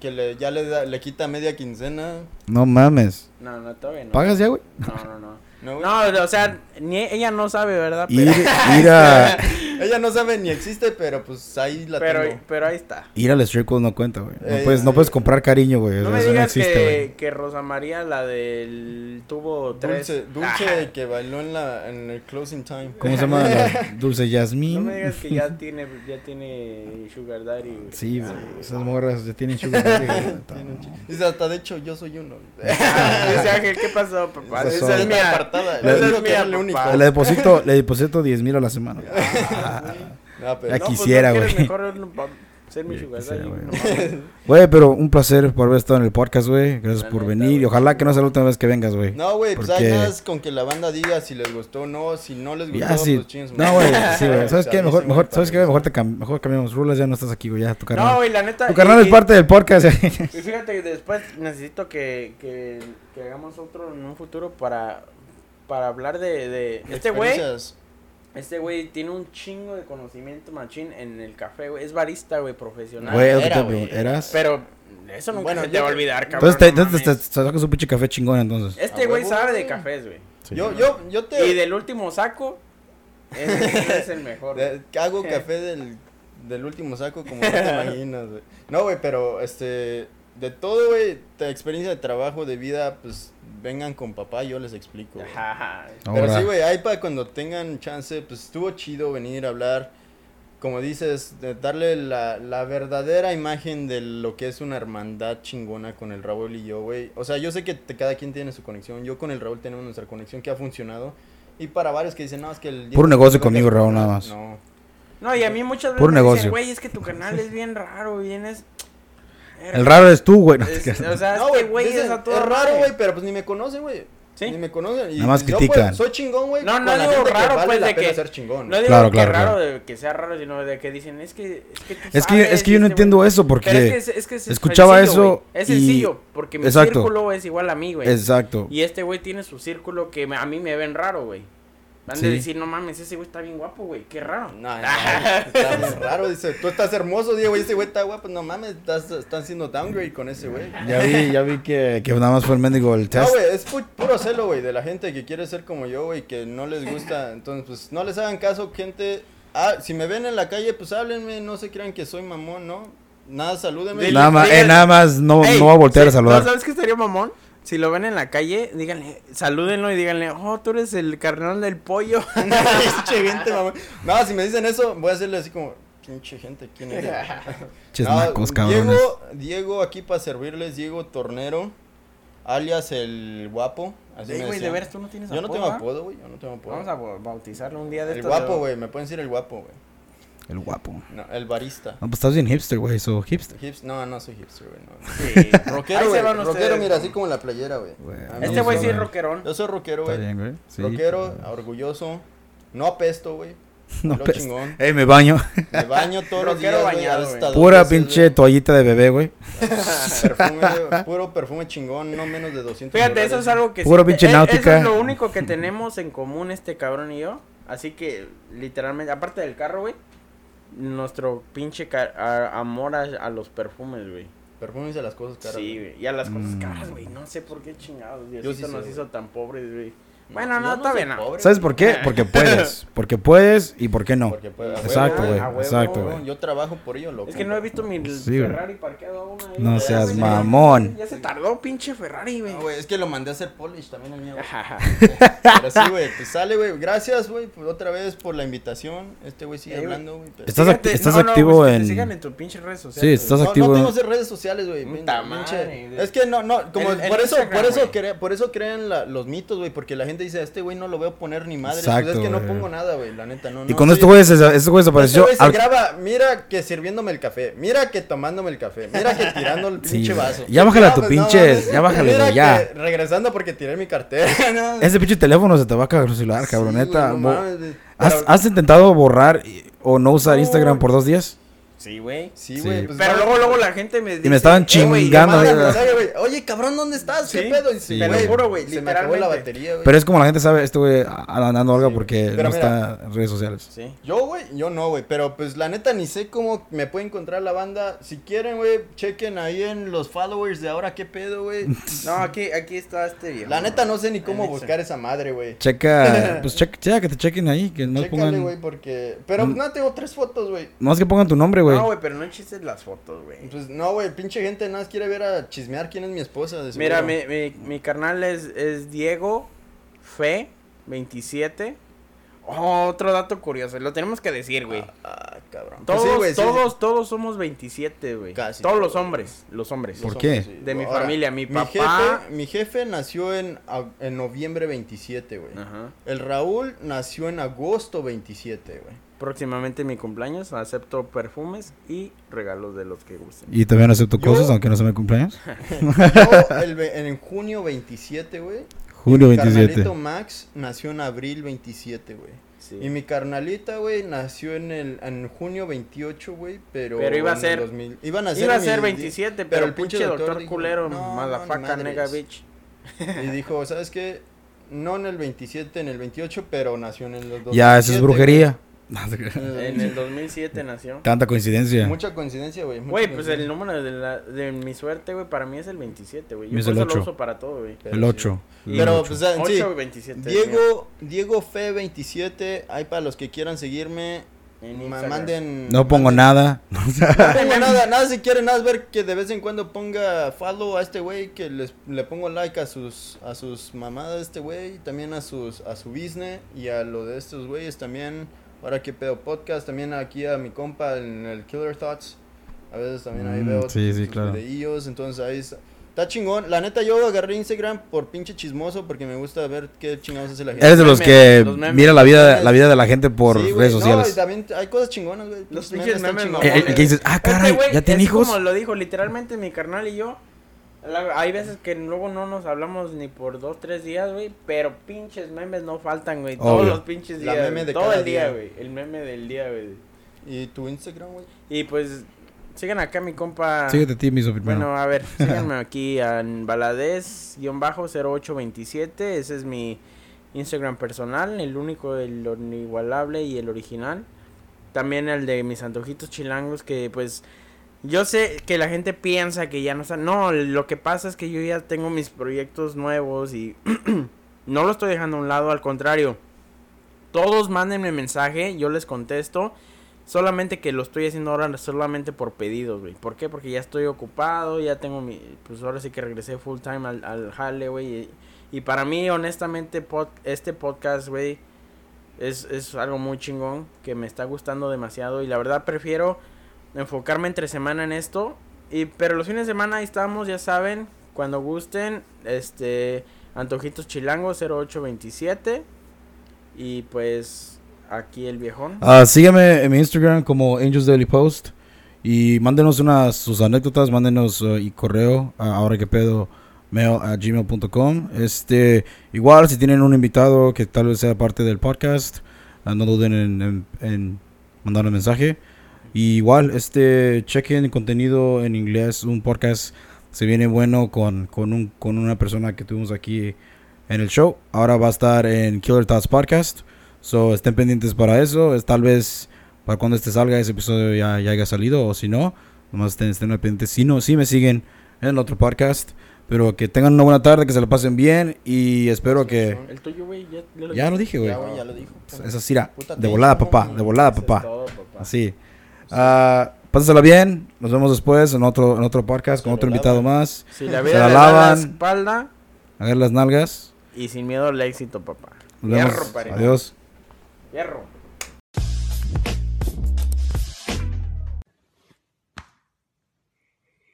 Que le, ya le, da- le quita media quincena. No mames. No, no, todavía no. ¿Pagas ya, güey? No, no, no. No. No, o sea, ni ella no sabe, ¿verdad? Ir, Pero, ir a, [laughs] Ella no sabe ni existe, pero pues ahí la pero, tengo. pero ahí está. ir al strip club no cuenta, güey. No, Eh, puedes, no puedes comprar cariño, güey. No o sea, me eso no existe, que, que Rosa María, la del tubo 3. Dulce, Dulce que bailó en, la, en el closing time. ¿Cómo se llama? La [laughs] Dulce No Yasmín. me digas que ya tiene, ya tiene Sugar Daddy. güey. Sí, güey. Esas morras ya [laughs] tienen sugar daddy. Dice, hasta de hecho, yo soy uno. Dice Ángel, ¿qué pasó, papá? Esa Esa son- es mía. apartada. La- Eso es lo papá. único. Le deposito, le deposito 10 mil a la semana. [laughs] No, pero Ya No, pues, quisiera, ¿no güey. mejor no, ser mi Sugar güey. No pero un placer por haber estado en el podcast, güey. Gracias La por neta, venir. Y güey. ojalá que no sea la última vez que vengas, güey. No, güey, pues Porque- hay más con que la banda diga si les gustó o no. Si no les gustó, Ya sí. pues chingues, No, güey. Sí, güey. ¿Sabes qué? [laughs] Mejor, mejor, ¿sabes qué? Mejor, te cam- mejor cambiamos rulas. Ya no estás aquí, güey. Ya tu No, carnal. güey, la neta. tu carnal y- es parte del podcast. Y fíjate que después necesito que, que, que hagamos otro en un futuro para, para hablar de, de... Este güey, este güey tiene un chingo de conocimiento machín en el café, güey. Es barista, güey, profesional. Güey, era. Pero eso nunca Bueno, se te va a olvidar, cabrón. Entonces te, no entonces te, sacas un pinche café chingón, entonces. Este güey sabe de cafés, güey. Sí. Yo, yo, yo te... Y del último saco, ese es el [laughs] mejor. de- hago [laughs] café del, del último saco como no te imaginas, güey. No, güey, pero, este... De todo, güey, experiencia de trabajo, de vida, pues, vengan con papá, yo les explico. Ajá. Pero Ahora. sí, güey, ahí para cuando tengan chance, pues estuvo chido venir a hablar, como dices, de darle la, la verdadera imagen de lo que es una hermandad chingona con el Raúl y yo, güey. O sea, yo sé que te- cada quien tiene su conexión, yo con el Raúl tenemos nuestra conexión que ha funcionado. Y para varios que dicen, no, es que el... Puro negocio conmigo, Raúl, nada más. No, No, y a mí muchas veces Puro me dicen, negocio. güey, es que tu canal es bien raro, vienes... El raro eres tú, güey. No Es- o sea, no, güey, güey es a todo es raro, güey, pero pues ni me conocen, güey. ¿Sí? Ni me conocen. Y Nada más yo, critican. pues, soy chingón, güey. No, no digo raro, vale pues, de que- ser chingón. No digo Claro, que claro, raro claro. de que sea raro, sino de que dicen, es que, es que tú Es que, es que yo no este entiendo güey- eso porque... Pero es que, es, es que es escuchaba sencillo, eso güey. Es y- sencillo, porque mi Exacto. círculo es igual a mí, güey. Exacto. Y este güey tiene su círculo que me- a mí me ven raro, güey. Van Sí. de decir, no mames, ese güey está bien guapo, güey. Qué raro. No, no, está raro, dice, tú estás hermoso, Diego, y ese güey está guapo, no mames, estás, están haciendo downgrade con ese güey. Ya vi, ya vi que, que nada más fue el mendigo el No, test. güey, es pu- puro celo, güey, de la gente que quiere ser como yo, güey, que no les gusta, [laughs] entonces, pues, no les hagan caso, gente, ah, si me ven en la calle, pues, háblenme, no se crean que soy mamón, ¿no? Nada, salúdenme. Nada más, eh, nada más no, Ey, no va a voltear sí, a saludar. ¿no ¿Sabes qué estaría mamón? Si lo ven en la calle, díganle, salúdenlo y díganle, oh, tú eres el carnal del pollo. [laughs] [laughs] Pinche gente, mamón. No, si me dicen eso, voy a hacerle así como, pinche gente, ¿quién es? [laughs] Ches No. Diego, Diego aquí para servirles, Diego Tornero, alias el guapo. Así Ey, me güey, de veras tú no tienes Yo no tengo ¿ah? apodo, güey, yo no tengo apodo. Vamos a ba- bautizarlo un día de el guapo, de- güey, me pueden decir el guapo, güey. El guapo. No, el barista. No, pues estás bien hipster, güey. Eso, hipster. Hips- no, no soy hipster, güey. No. Sí. Ahí Rockero, se van Rockero, mira, así como la playera, güey. Este güey sí es rockerón. Yo soy rockero, Está güey. bien, güey. Sí. Rockero, orgulloso. No apesto, güey. [laughs] No, lo chingón. Ey, me baño. Me baño todos los días, bañado, hasta Pura veces, pinche toallita de bebé, güey. [laughs] perfume, puro perfume chingón, no menos de 200 Fíjate, eso es algo que Puro sí- pinche eh, náutica. Eso es lo único que tenemos en común este cabrón y yo. Así que, literalmente, aparte del carro, güey, nuestro pinche a- amor a, a los perfumes, güey. Perfumes a las cosas caras. Sí, güey. Y a las cosas Mm. caras, güey. No sé por qué chingados. Diosito sí nos hizo tan pobres, güey. No, Bueno, no, soy bien. no. pobre, ¿Sabes por qué? [laughs] Porque puedes. Porque puedes y por qué no. Porque, a Exacto, güey. a huevo, Exacto, güey. Yo trabajo por ello, loco. Es que no he visto mi Sí. Ferrari parqueado aún ahí. No seas Ya mamón. Ya se tardó, pinche Ferrari, güey. No, güey, es que lo mandé a hacer polish también el mío. güey. Ajá. [laughs] Pero sí, güey, pues sale, güey. Gracias, güey, otra vez por la invitación. Este güey sigue Eh, hablando, güey. pero- Estás, Fíjate, acti- estás no, no, activo que te en. sigan en tus pinches redes Sí, estás no, activo no en. tengo redes sociales, güey. Pinche-. Es que no, no, como por eso, por eso, por eso crean los mitos, güey, porque la gente dice, este güey no lo veo poner ni madre. Exacto, pues es que no güey. pongo nada, güey, la neta, no. Y no cuando este güey este güey se apareció. Este güey se al- graba, mira que sirviéndome el café, mira que tomándome el café, mira que tirando el Sí, pinche vaso. Ya bájale a tu no pinches, mames. ya bájale, Mira ya. que regresando porque tiré mi cartera. [laughs] no, Ese pinche teléfono se te va a cabrón. Sí, Neta. güey, no. ¿Has, has intentado borrar o no usar No. Instagram por dos días? Sí, güey. Sí, Sí. güey. pues, Pero luego, luego la gente me dice... me estaban "Eh, chingando, mensaje, güey, Oye, cabrón, ¿dónde estás? ¿Qué Sí, pedo? Y sí, güey, te lo juro, güey, Se me acabó la batería, güey. Pero es como la gente sabe, este güey andando Olga Sí, porque. Pero no mira. está en redes sociales. Sí. Yo, güey, yo no, güey. Pero pues la neta ni sé cómo me puede encontrar la banda. Si quieren, güey, chequen ahí en los followers de ahora, ¿qué pedo, güey? [laughs] No, aquí, aquí está este viejo. La neta no sé ni cómo buscar esa madre, güey. Checa, [laughs] pues checa, checa que te chequen ahí, que no Chécale, pongan... güey, porque... Pero Mm. no, tengo tres fotos, güey. No es que pongan tu nombre, güey. No, güey, pero no chistes las fotos, güey. Pues no, güey, pinche gente nada más quiere ver a chismear quién es mi esposa. de Mira, mi, mi, mi carnal es, es Diego Fe 27. Oh, otro dato curioso, lo tenemos que decir, güey. Ah, cabrón. Todos, Pues sí, todos, sí. todos somos 27, güey. Casi Todos los hombres, los hombres. ¿Por Los qué? hombres, sí. De mi Ahora, familia, mi Mi papá- jefe, mi jefe nació en, en noviembre 27, güey. Ajá. El Raúl nació en agosto 27, güey. Próximamente mi cumpleaños, acepto perfumes y regalos de los que gusten. Y también acepto Yo- cosas, aunque no sea mi cumpleaños. [laughs] Yo el en junio 27, güey. Julio Mi 27. carnalito Max nació en abril 27, güey. Sí. Y mi carnalita, güey, nació en el en junio 28, güey, pero Pero iba a ser- el 2000 iban a ser Iba a mi- ser 27, pero, el pinche doctor, dijo, culero, "No, no, ni madres". nega bitch. Y [laughs] dijo, ¿sabes qué? No en el 27, en el 28, pero nació en el 2007. Ya, eso es brujería. güey. [laughs] En el 2007 nació. Tanta coincidencia. Mucha coincidencia, güey. Güey, pues el número de, la, de mi suerte, güey, para mí es el 27, güey. Yo Es por el eso lo uso para todo, güey. Pero El sí. 8. Pero, pues, en sí, 8 y 27. Diego, Diego Fe 27, ahí para los que quieran seguirme, En manden... No pongo manden- nada. [laughs] No pongo nada, nada si quieren nada es ver que de vez en cuando ponga follow a este güey, que les, le pongo like a sus a sus mamadas de este güey, también a sus a su business y a lo de estos güeyes también. Ahora que pedo podcast, también aquí a mi compa en el Killer Thoughts. A veces también ahí Mm, veo sí, sí, sus claro. videillos, entonces ahí está, está chingón. La neta yo agarré Instagram por pinche chismoso porque me gusta ver qué chingados hace la gente. Eres de los memes, que los memes. mira la vida, la vida de la gente por Sí, redes no, sociales. y también hay cosas chingonas, güey. Los pinches pinches están memes chingones, Eh, eh, mamones. que dices, ah, Este caray, güey ¿ya tiene es hijos? como lo dijo literalmente mi carnal y yo. La- hay veces que luego no nos hablamos ni por dos, tres días, güey. Pero pinches memes no faltan, güey. Todos los pinches La días. meme de todo cada el día, día. güey. El meme del día, güey. ¿Y tu Instagram, güey? Y pues, sigan acá mi compa. Síguete a ti mismo primero. Bueno, a ver, [laughs] síganme aquí en Baladez-0827. Ese es mi Instagram personal, el único, el inigualable y el original. También el de mis antojitos chilangos, que pues yo sé que la gente piensa que ya no está. No, lo que pasa es que yo ya tengo mis proyectos nuevos y [clears throat] no lo estoy dejando a un lado, al contrario. Todos mándenme mensaje, yo les contesto. Solamente que lo estoy haciendo ahora solamente por pedidos, güey. ¿Por qué? Porque ya estoy ocupado, ya tengo mi... Pues ahora sí que regresé full time al, al jale, güey. Y, y para mí, honestamente, pod- este podcast, güey, es, es algo muy chingón que me está gustando demasiado. Y la verdad prefiero enfocarme entre semana en esto. Y, pero los fines de semana ahí estamos, ya saben. Cuando gusten, este... Antojitos Chilangos 0827. Y pues... Aquí el viejón. Ah, sígueme en mi Instagram como Angels Daily Post. Y mándenos unas sus anécdotas, mándenos uh, y correo a ahora que pedo mail a gmail.com. Este, igual si tienen un invitado que tal vez sea parte del podcast, ah, no duden en, en, en mandar un mensaje. Y igual, este, chequen contenido en inglés, un podcast se viene bueno con, con, un, con una persona que tuvimos aquí en el show. Ahora va a estar en Killer Thoughts Podcast. So, estén pendientes para eso. Es tal vez para cuando este salga ese episodio ya, ya haya salido. O si no, nomás estén, estén al pendiente. Si no, si me siguen en el otro podcast. Pero que tengan una buena tarde, que se la pasen bien. Y espero que. El tuyo, güey, ya, lo Ya lo dije, güey. Ya, ya lo dijo. Esa sira. De volada, papá. De volada, papá. Así. Ah, pásensela bien. Nos vemos después en otro, en otro podcast con otro invitado más. Si la Se la lavan. espalda A ver las nalgas. y sin miedo al éxito, papá. Hierro. Adiós. Hierro.